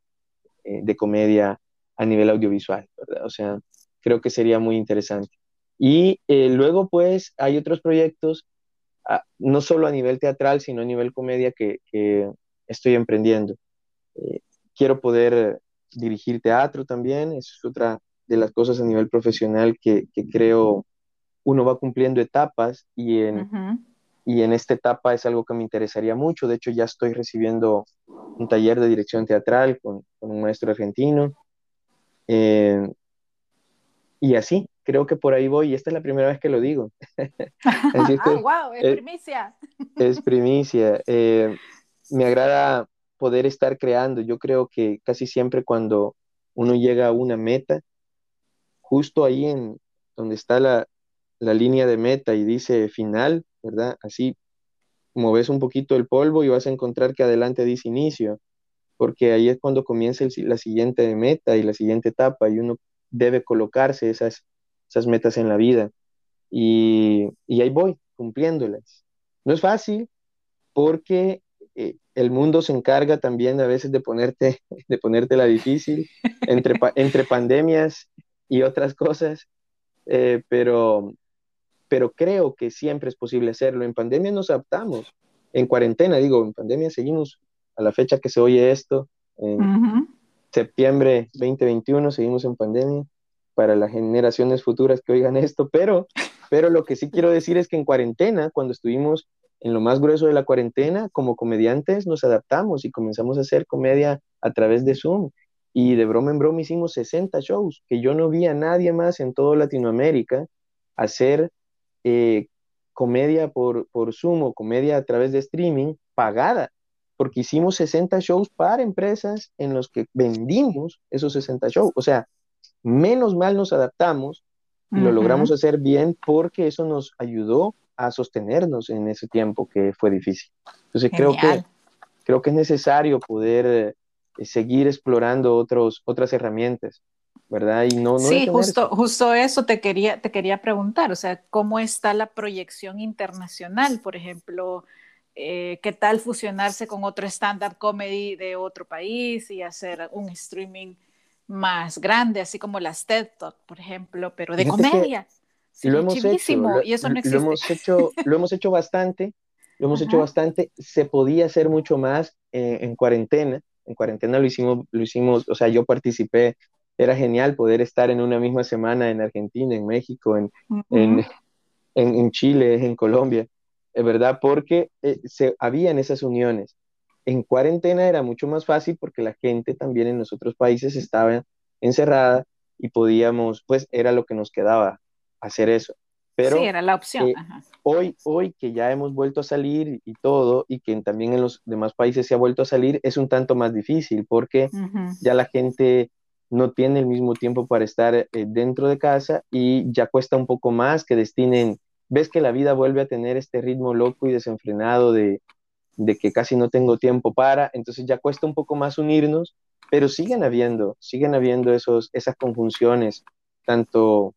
eh, de comedia a nivel audiovisual, ¿verdad? O sea, creo que sería muy interesante. Y luego, pues, hay otros proyectos, no solo a nivel teatral, sino a nivel comedia que, estoy emprendiendo. quiero poder dirigir teatro también, es otra de las cosas a nivel profesional que creo uno va cumpliendo etapas y en, y en esta etapa es algo que me interesaría mucho. De hecho, ya estoy recibiendo un taller de dirección teatral con, un maestro argentino. Eh, y así, creo que por ahí voy. Y esta es la primera vez que lo digo. ah, wow, es, primicia. Es primicia. Eh, me agrada poder estar creando. Yo creo que casi siempre cuando uno llega a una meta, justo ahí en donde está la, la línea de meta y dice final, ¿verdad? Así moves un poquito el polvo y vas a encontrar que adelante dice inicio, porque ahí es cuando comienza la siguiente meta y la siguiente etapa y uno debe colocarse esas, esas metas en la vida. Y, ahí voy, cumpliéndolas. No es fácil porque eh, el mundo se encarga también a veces de ponerte, de ponerte la difícil entre, entre pandemias y otras cosas, eh, pero, pero creo que siempre es posible hacerlo. En pandemia nos adaptamos, en cuarentena, digo, en pandemia seguimos a la fecha que se oye esto, en septiembre 2021 seguimos en pandemia para las generaciones futuras que oigan esto, pero, pero lo que sí quiero decir es que en cuarentena, cuando estuvimos en lo más grueso de la cuarentena, como comediantes nos adaptamos y comenzamos a hacer comedia a través de Zoom. Y de broma en broma hicimos 60 shows, que yo no vi a nadie más en toda Latinoamérica hacer eh, comedia por, por Zoom o comedia a través de streaming pagada, porque hicimos 60 shows para empresas en los que vendimos esos 60 shows. O sea, menos mal nos adaptamos y lo logramos hacer bien porque eso nos ayudó a sostenernos en ese tiempo que fue difícil. Entonces creo que, creo que es necesario poder eh, seguir explorando otros, otras herramientas, ¿verdad? Y no, sí, justo, justo eso te quería, te quería preguntar, o sea, ¿cómo está la proyección internacional? Por ejemplo, eh, ¿qué tal fusionarse con otro stand-up comedy de otro país y hacer un streaming más grande, así como las TED Talk, por ejemplo, pero de comedia. lo hemos hecho, lo, y eso no existe. Lo hemos hecho, lo hemos hecho bastante, lo hemos hecho bastante. Se podía hacer mucho más eh, en cuarentena. En cuarentena lo hicimos, lo hicimos, o sea, yo participé. Era genial poder estar en una misma semana en Argentina, en México, en, en, en, Chile, en Colombia, es verdad, porque eh, se, habían esas uniones en cuarentena era mucho más fácil porque la gente también en los otros países estaba encerrada y podíamos, pues era lo que nos quedaba hacer eso. Pero, sí, era la opción. Eh, hoy, hoy que ya hemos vuelto a salir y todo, y que también en los demás países se ha vuelto a salir, es un tanto más difícil porque ya la gente no tiene el mismo tiempo para estar eh, dentro de casa y ya cuesta un poco más que destinen, ves que la vida vuelve a tener este ritmo loco y desenfrenado de, de que casi no tengo tiempo para, entonces ya cuesta un poco más unirnos, pero siguen habiendo, siguen habiendo esos, esas conjunciones, tanto,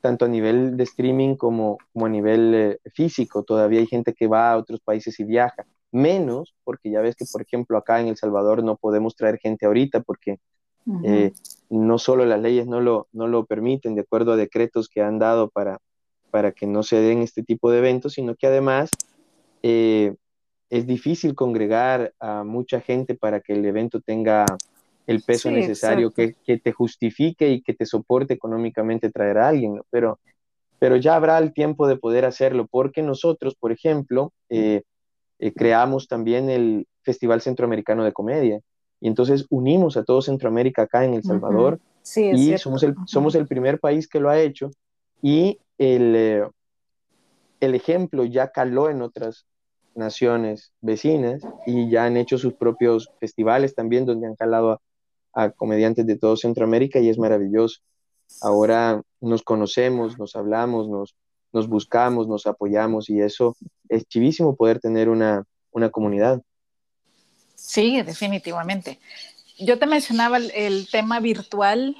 tanto a nivel de streaming como, como a nivel eh, físico. Todavía hay gente que va a otros países y viaja, menos porque ya ves que, por ejemplo, acá en El Salvador no podemos traer gente ahorita porque eh, no solo las leyes no lo, no lo permiten, de acuerdo a decretos que han dado para, para que no se den este tipo de eventos, sino que además... Eh, es difícil congregar a mucha gente para que el evento tenga el peso necesario que, te justifique y que te soporte económicamente traer a alguien, pero, pero ya habrá el tiempo de poder hacerlo, porque nosotros, por ejemplo, eh, eh, creamos también el Festival Centroamericano de Comedia, y entonces unimos a todo Centroamérica acá en El Salvador, y somos el, somos el primer país que lo ha hecho, y el, eh, el ejemplo ya caló en otras naciones vecinas y ya han hecho sus propios festivales también donde han jalado a, comediantes de todo Centroamérica y es maravilloso. Ahora nos conocemos, nos hablamos, nos, nos buscamos, nos apoyamos y eso es chivísimo poder tener una, una comunidad. Sí, definitivamente. Yo te mencionaba el, tema virtual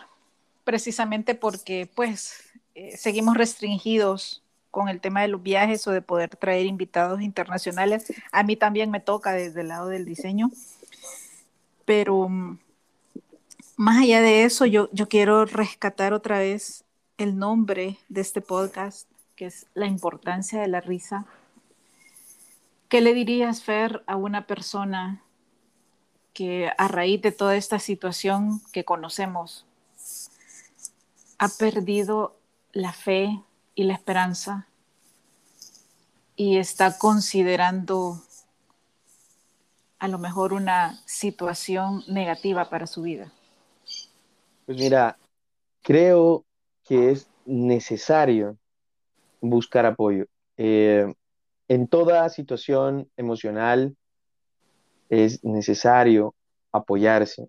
precisamente porque pues eh, seguimos restringidos con el tema de los viajes o de poder traer invitados internacionales. A mí también me toca desde el lado del diseño, pero mm, más allá de eso, yo, yo quiero rescatar otra vez el nombre de este podcast, que es La importancia de la risa. ¿Qué le dirías, Fer, a una persona que a raíz de toda esta situación que conocemos ha perdido la fe y la esperanza y está considerando a lo mejor una situación negativa para su vida? Pues mira, creo que es necesario buscar apoyo. Eh, en toda situación emocional es necesario apoyarse.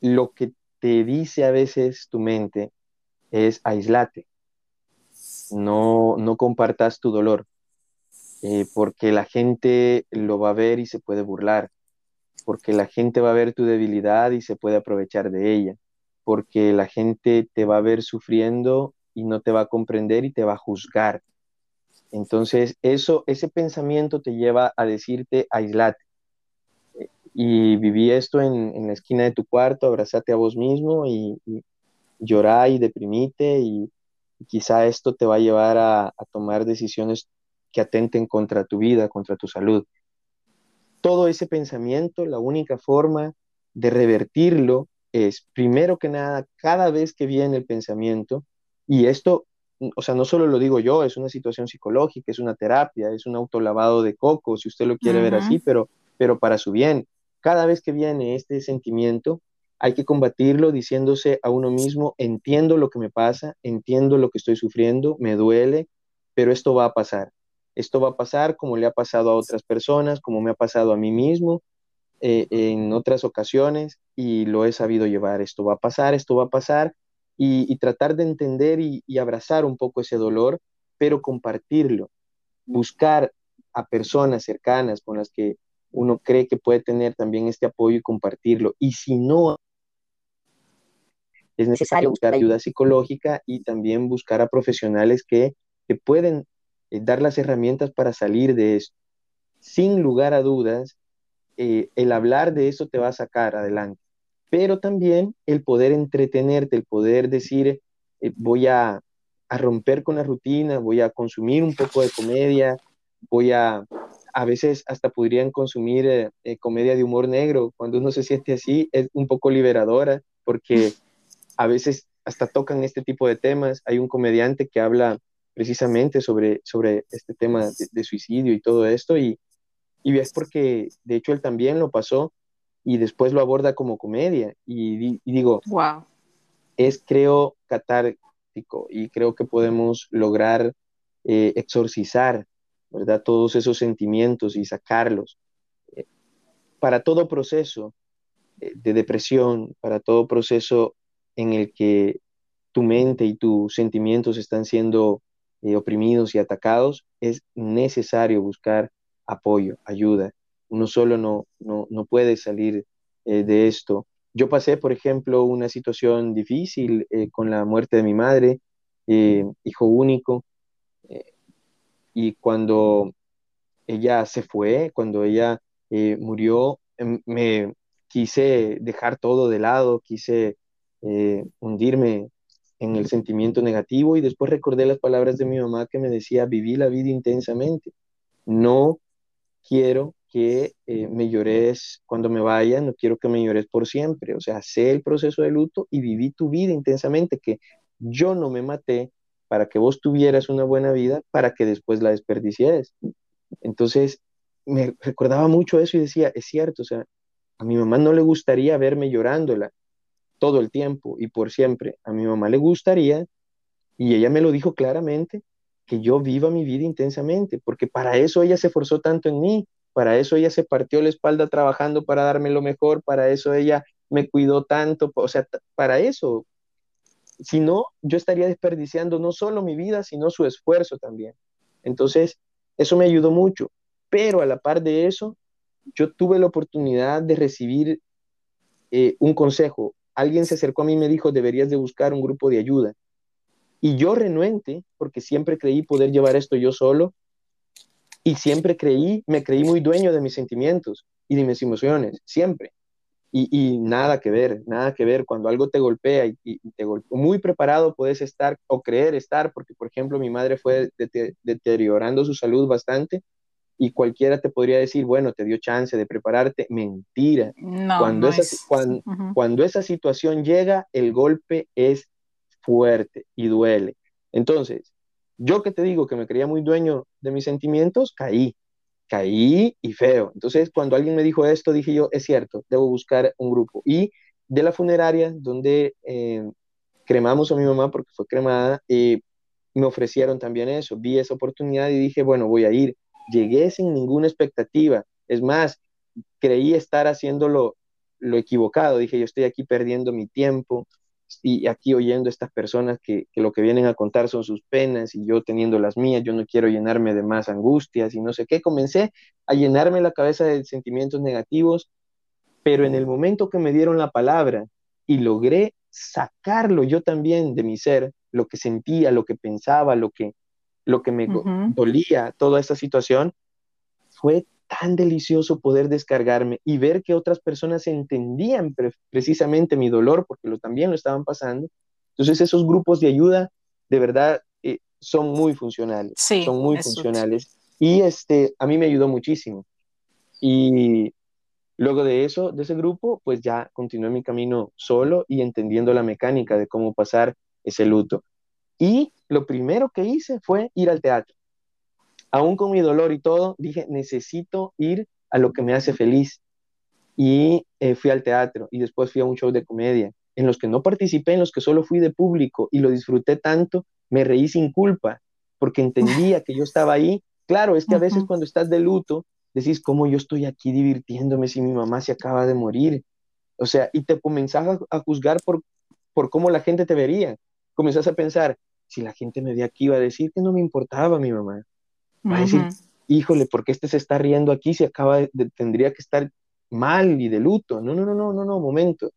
Lo que te dice a veces tu mente es aislate no, no compartas tu dolor, eh, porque la gente lo va a ver y se puede burlar, porque la gente va a ver tu debilidad y se puede aprovechar de ella, porque la gente te va a ver sufriendo y no te va a comprender y te va a juzgar. Entonces, eso, ese pensamiento te lleva a decirte, aislate. Y viví esto en, la esquina de tu cuarto, abrazate a vos mismo y, y llorá y deprimite y, quizá esto te va a llevar a, tomar decisiones que atenten contra tu vida, contra tu salud. Todo ese pensamiento, la única forma de revertirlo es, primero que nada, cada vez que viene el pensamiento, y esto, o sea, no solo lo digo yo, es una situación psicológica, es una terapia, es un autolavado de coco, si usted lo quiere ver así, pero, pero para su bien. Cada vez que viene este sentimiento, hay que combatirlo diciéndose a uno mismo, entiendo lo que me pasa, entiendo lo que estoy sufriendo, me duele, pero esto va a pasar. Esto va a pasar como le ha pasado a otras personas, como me ha pasado a mí mismo eh, en otras ocasiones y lo he sabido llevar. Esto va a pasar, esto va a pasar y, tratar de entender y, y abrazar un poco ese dolor, pero compartirlo, buscar a personas cercanas con las que uno cree que puede tener también este apoyo y compartirlo. Y si no, es necesario buscar ayuda psicológica y también buscar a profesionales que, que pueden eh, dar las herramientas para salir de esto. Sin lugar a dudas, eh, el hablar de eso te va a sacar adelante, pero también el poder entretenerte, el poder decir, eh, voy a, a romper con la rutina, voy a consumir un poco de comedia, voy a, a veces hasta podrían consumir eh, eh, comedia de humor negro. Cuando uno se siente así, es un poco liberadora, porque a veces hasta tocan este tipo de temas. Hay un comediante que habla precisamente sobre, sobre este tema de, suicidio y todo esto, y, y es porque, de hecho, él también lo pasó y después lo aborda como comedia. Y, digo, wow. es, creo, catártico y creo que podemos lograr eh, exorcizar ¿verdad? Todos esos sentimientos y sacarlos. Eh, para todo proceso eh, de depresión, para todo proceso en el que tu mente y tus sentimientos están siendo eh, oprimidos y atacados, es necesario buscar apoyo, ayuda. Uno solo no, no, puede salir de esto. Yo pasé, por ejemplo, una situación difícil con la muerte de mi madre, hijo único, y cuando ella se fue, cuando ella eh, murió, em, me quise dejar todo de lado, quise eh, hundirme en el sentimiento negativo y después recordé las palabras de mi mamá que me decía, viví la vida intensamente, no quiero que eh, me llores cuando me vaya, no quiero que me llores por siempre, o sea, sé el proceso de luto y viví tu vida intensamente, que yo no me maté, para que vos tuvieras una buena vida, para que después la desperdicieras. Entonces, me recordaba mucho eso y decía, es cierto, o sea, a mi mamá no le gustaría verme llorándola todo el tiempo y por siempre. A mi mamá le gustaría, y ella me lo dijo claramente, que yo viva mi vida intensamente, porque para eso ella se esforzó tanto en mí, para eso ella se partió la espalda trabajando para darme lo mejor, para eso ella me cuidó tanto, o sea, para eso, si no, yo estaría desperdiciando no solo mi vida, sino su esfuerzo también. Entonces, eso me ayudó mucho. Pero a la par de eso, yo tuve la oportunidad de recibir eh, un consejo. Alguien se acercó a mí y me dijo, deberías de buscar un grupo de ayuda. Y yo renuente, porque siempre creí poder llevar esto yo solo, y siempre creí, me creí muy dueño de mis sentimientos y de mis emociones, siempre. Y, nada que ver, nada que ver. Cuando algo te golpea y, te golpea, muy preparado puedes estar o creer estar, porque por ejemplo mi madre fue deteriorando su salud bastante y cualquiera te podría decir, bueno, te dio chance de prepararte. Mentira. cuando, esa, cuando esa situación llega, el golpe es fuerte y duele. Entonces, yo que te digo que me creía muy dueño de mis sentimientos, caí caí y feo. Entonces, cuando alguien me dijo esto, dije yo, es cierto, debo buscar un grupo. Y de la funeraria, donde eh, cremamos a mi mamá, porque fue cremada, eh, me ofrecieron también eso. Vi esa oportunidad y dije, bueno, voy a ir. Llegué sin ninguna expectativa. Es más, creí estar haciéndolo lo equivocado. Dije, yo estoy aquí perdiendo mi tiempo, y aquí oyendo estas personas que, lo que vienen a contar son sus penas y yo teniendo las mías, yo no quiero llenarme de más angustias y no sé qué, comencé a llenarme la cabeza de sentimientos negativos, pero en el momento que me dieron la palabra y logré sacarlo yo también de mi ser, lo que sentía, lo que pensaba, lo que, lo que me dolía, toda esta situación, fue tan delicioso poder descargarme y ver que otras personas entendían precisamente mi dolor porque lo, también lo estaban pasando. Entonces esos grupos de ayuda de verdad eh, son muy funcionales, son muy funcionales y este a mí me ayudó muchísimo. Y luego de eso, de ese grupo, pues ya continué mi camino solo y entendiendo la mecánica de cómo pasar ese luto. Y lo primero que hice fue ir al teatro aún con mi dolor y todo, dije, necesito ir a lo que me hace feliz. Y eh, fui al teatro y después fui a un show de comedia, en los que no participé, en los que solo fui de público y lo disfruté tanto, me reí sin culpa. porque entendía que yo estaba ahí. Claro, es que a veces cuando estás de luto, decís, ¿cómo yo estoy aquí divirtiéndome si mi mamá se acaba de morir? O sea, y te comenzás a, juzgar por, por cómo la gente te vería. Comenzás a pensar, si la gente me ve aquí, iba a decir que no me importaba mi mamá. Va a decir, híjole, ¿por qué este se está riendo aquí si acaba de, tendría que estar mal y de luto? No, no, no, no, no, no, momento.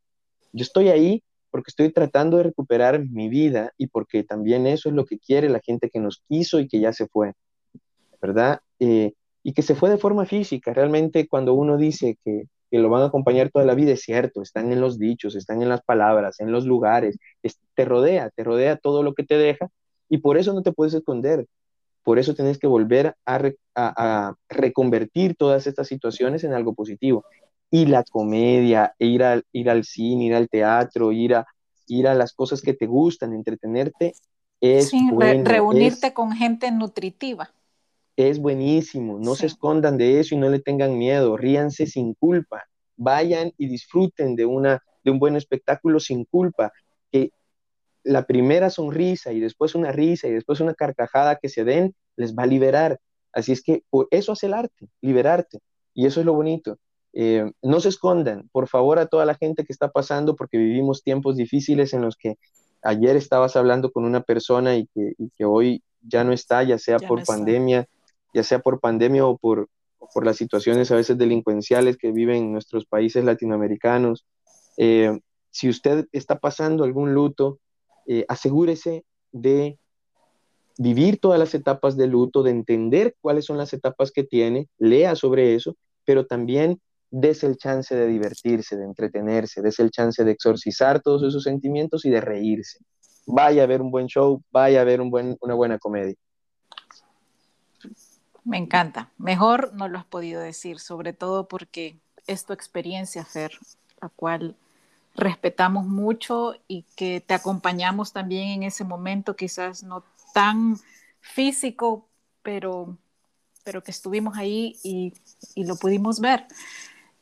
Yo estoy ahí porque estoy tratando de recuperar mi vida y porque también eso es lo que quiere la gente que nos quiso y que ya se fue, ¿verdad? Eh, y que se fue de forma física. Realmente cuando uno dice que, que, lo van a acompañar toda la vida, es cierto, están en los dichos, están en las palabras, en los lugares, te rodea, te rodea todo lo que te deja y por eso no te puedes esconder. Por eso tienes que volver a, a, reconvertir todas estas situaciones en algo positivo. Y la comedia, e ir, al, ir al cine, ir al teatro, ir a, ir a las cosas que te gustan, entretenerte, es sí, reunirte con gente nutritiva es buenísimo. No se escondan de eso y no le tengan miedo. Ríanse sin culpa. Vayan y disfruten de, una, de un buen espectáculo sin culpa. Que la primera sonrisa y después una risa y después una carcajada que se den les va a liberar. Así es que eso hace el arte, liberarte. Y eso es lo bonito. Eh, no se escondan, por favor, a toda la gente que está pasando, porque vivimos tiempos difíciles en los que ayer estabas hablando con una persona y que, que hoy ya no está, ya sea por pandemia, ya sea por pandemia o por, por las situaciones a veces delincuenciales que viven en nuestros países latinoamericanos. Eh, si usted está pasando algún luto, eh, asegúrese de vivir todas las etapas de luto, de entender cuáles son las etapas que tiene, lea sobre eso, pero también des el chance de divertirse, de entretenerse, des el chance de exorcizar todos esos sentimientos y de reírse. Vaya a ver un buen show, vaya a ver un buen, una buena comedia. Me encanta. Mejor no lo has podido decir, sobre todo porque es tu experiencia, Fer, la cual respetamos mucho y que te acompañamos también en ese momento, quizás no tan físico, pero, pero que estuvimos ahí y, lo pudimos ver.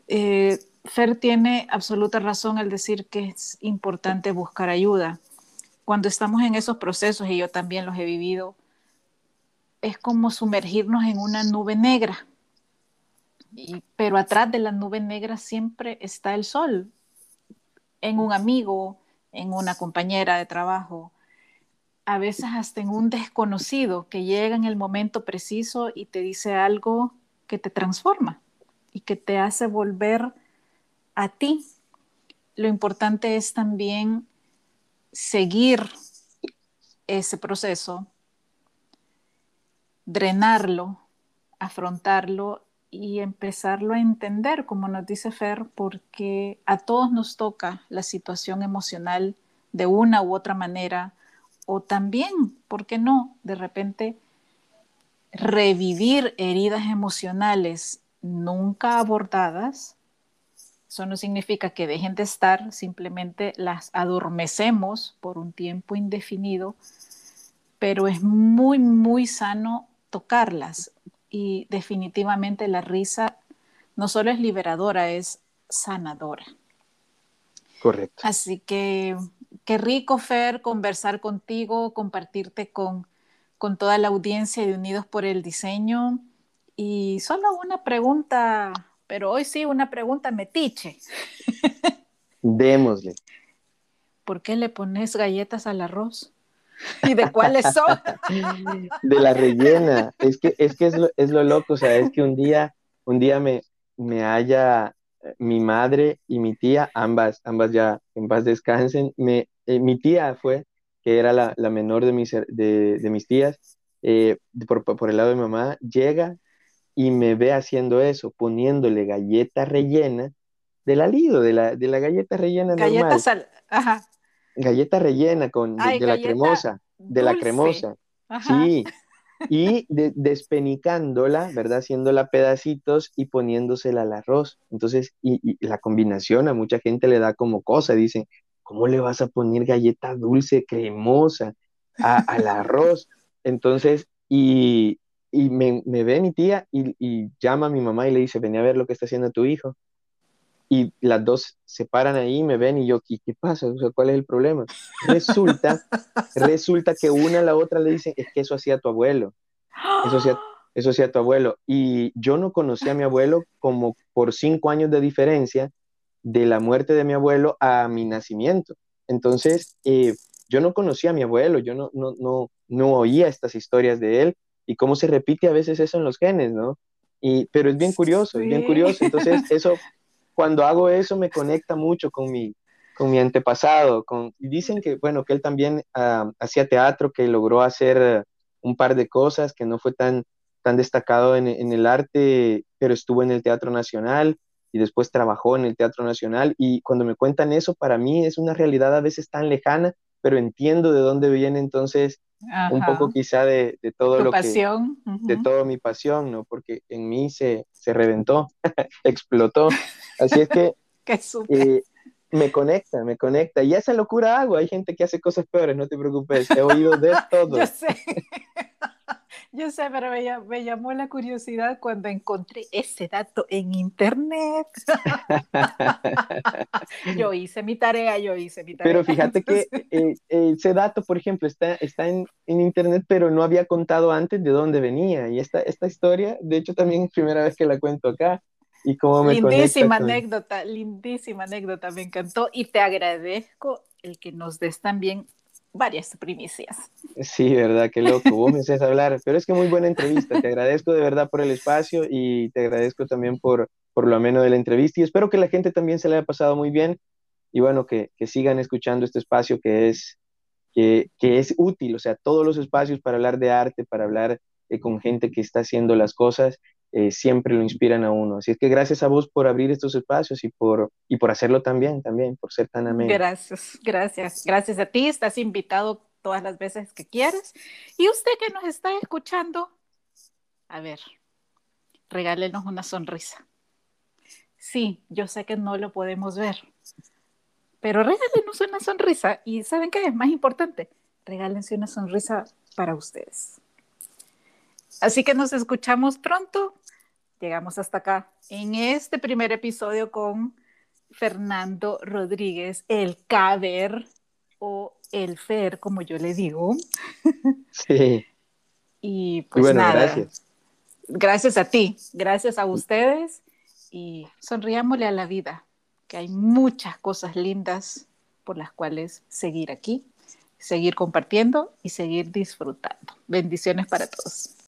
Eh, Fer tiene absoluta razón al decir que es importante buscar ayuda. Cuando estamos en esos procesos, y yo también los he vivido, es como sumergirnos en una nube negra. pero atrás de la nube negra siempre está el sol, en un amigo, en una compañera de trabajo, a veces hasta en un desconocido que llega en el momento preciso y te dice algo que te transforma y que te hace volver a ti. Lo importante es también seguir ese proceso, drenarlo, afrontarlo y empezarlo a entender, como nos dice Fer, porque a todos nos toca la situación emocional de una u otra manera, o también, ¿por qué no? De repente, revivir heridas emocionales nunca abordadas. Eso no significa que dejen de estar, simplemente las adormecemos por un tiempo indefinido, pero es muy, muy sano tocarlas. Y definitivamente la risa no solo es liberadora, es sanadora. Correcto. Así que qué rico, Fer, conversar contigo, compartirte con, con toda la audiencia de Unidos por el Diseño. Y solo una pregunta, pero hoy sí, una pregunta metiche. Démosle. ¿Por qué le pones galletas al arroz? ¿Y de cuáles son? de la rellena. Es que es, que es, lo, es lo loco, o sea, es que un día, un día me, me haya eh, mi madre y mi tía, ambas, ambas ya en paz descansen. Me, eh, mi tía fue, que era la, la menor de mis, de, de mis tías, eh, por, por, el lado de mi mamá, llega y me ve haciendo eso, poniéndole galleta rellena del alido, de la, de la galleta rellena Galletas normal. Ajá galleta rellena con de, la cremosa, de la cremosa. Sí. Y despenicándola, ¿verdad? Haciéndola pedacitos y poniéndosela al arroz. Entonces, y, la combinación a mucha gente le da como cosa, dicen, ¿cómo le vas a poner galleta dulce, cremosa al arroz? Entonces, y, me, ve mi tía y, y, llama a mi mamá y le dice, ven a ver lo que está haciendo tu hijo. Y las dos se paran ahí, me ven y yo, ¿y qué pasa? O sea, ¿cuál es el problema? Resulta, resulta que una a la otra le dicen, es que eso hacía tu abuelo, eso hacía, eso hacía tu abuelo. Y yo no conocí a mi abuelo como por cinco años de diferencia de la muerte de mi abuelo a mi nacimiento. Entonces, eh, yo no conocía a mi abuelo, yo no, no, no, no oía estas historias de él y cómo se repite a veces eso en los genes, ¿no? Y, pero es bien curioso, es bien curioso. Entonces, eso cuando hago eso me conecta mucho con mi, con mi antepasado. Con, dicen que, bueno, que él también ah, hacía teatro, que logró hacer un par de cosas, que no fue tan, tan destacado en, en, el arte, pero estuvo en el Teatro Nacional y después trabajó en el Teatro Nacional. Y cuando me cuentan eso, para mí es una realidad a veces tan lejana, pero entiendo de dónde viene entonces un poco quizá de, de todo lo pasión. que... De toda mi pasión, ¿no? Porque en mí se, se reventó, explotó. Así es que eh, me conecta, me conecta. Y esa locura hago. Hay gente que hace cosas peores, no te preocupes. He oído de todo. Yo sé. Yo sé, pero me, llamó la curiosidad cuando encontré ese dato en internet. yo hice mi tarea, yo hice mi tarea. Pero fíjate que eh, ese dato, por ejemplo, está, está en, en, internet, pero no había contado antes de dónde venía. Y esta, esta historia, de hecho, también es primera vez que la cuento acá. Y cómo me lindísima anécdota, lindísima anécdota, me encantó y te agradezco el que nos des también varias primicias. Sí, verdad, qué loco, vos me haces hablar, pero es que muy buena entrevista, te agradezco de verdad por el espacio y te agradezco también por, por lo ameno de la entrevista y espero que la gente también se le haya pasado muy bien y bueno, que, que sigan escuchando este espacio que es, que, que, es útil, o sea, todos los espacios para hablar de arte, para hablar eh, con gente que está haciendo las cosas, eh, siempre lo inspiran a uno. Así es que gracias a vos por abrir estos espacios y por, y por hacerlo también, también, por ser tan ameno. Gracias, gracias. Gracias a ti. Estás invitado todas las veces que quieras. Y usted que nos está escuchando, a ver, regálenos una sonrisa. Sí, yo sé que no lo podemos ver, pero regálenos una sonrisa. Y ¿saben qué es más importante? Regálense una sonrisa para ustedes. Así que nos escuchamos pronto. Llegamos hasta acá en este primer episodio con Fernando Rodríguez, el Caber o el Fer, como yo le digo. Sí. y pues bueno, nada. Gracias. Gracias a ti, gracias a ustedes y sonriámosle a la vida, que hay muchas cosas lindas por las cuales seguir aquí, seguir compartiendo y seguir disfrutando. Bendiciones para todos.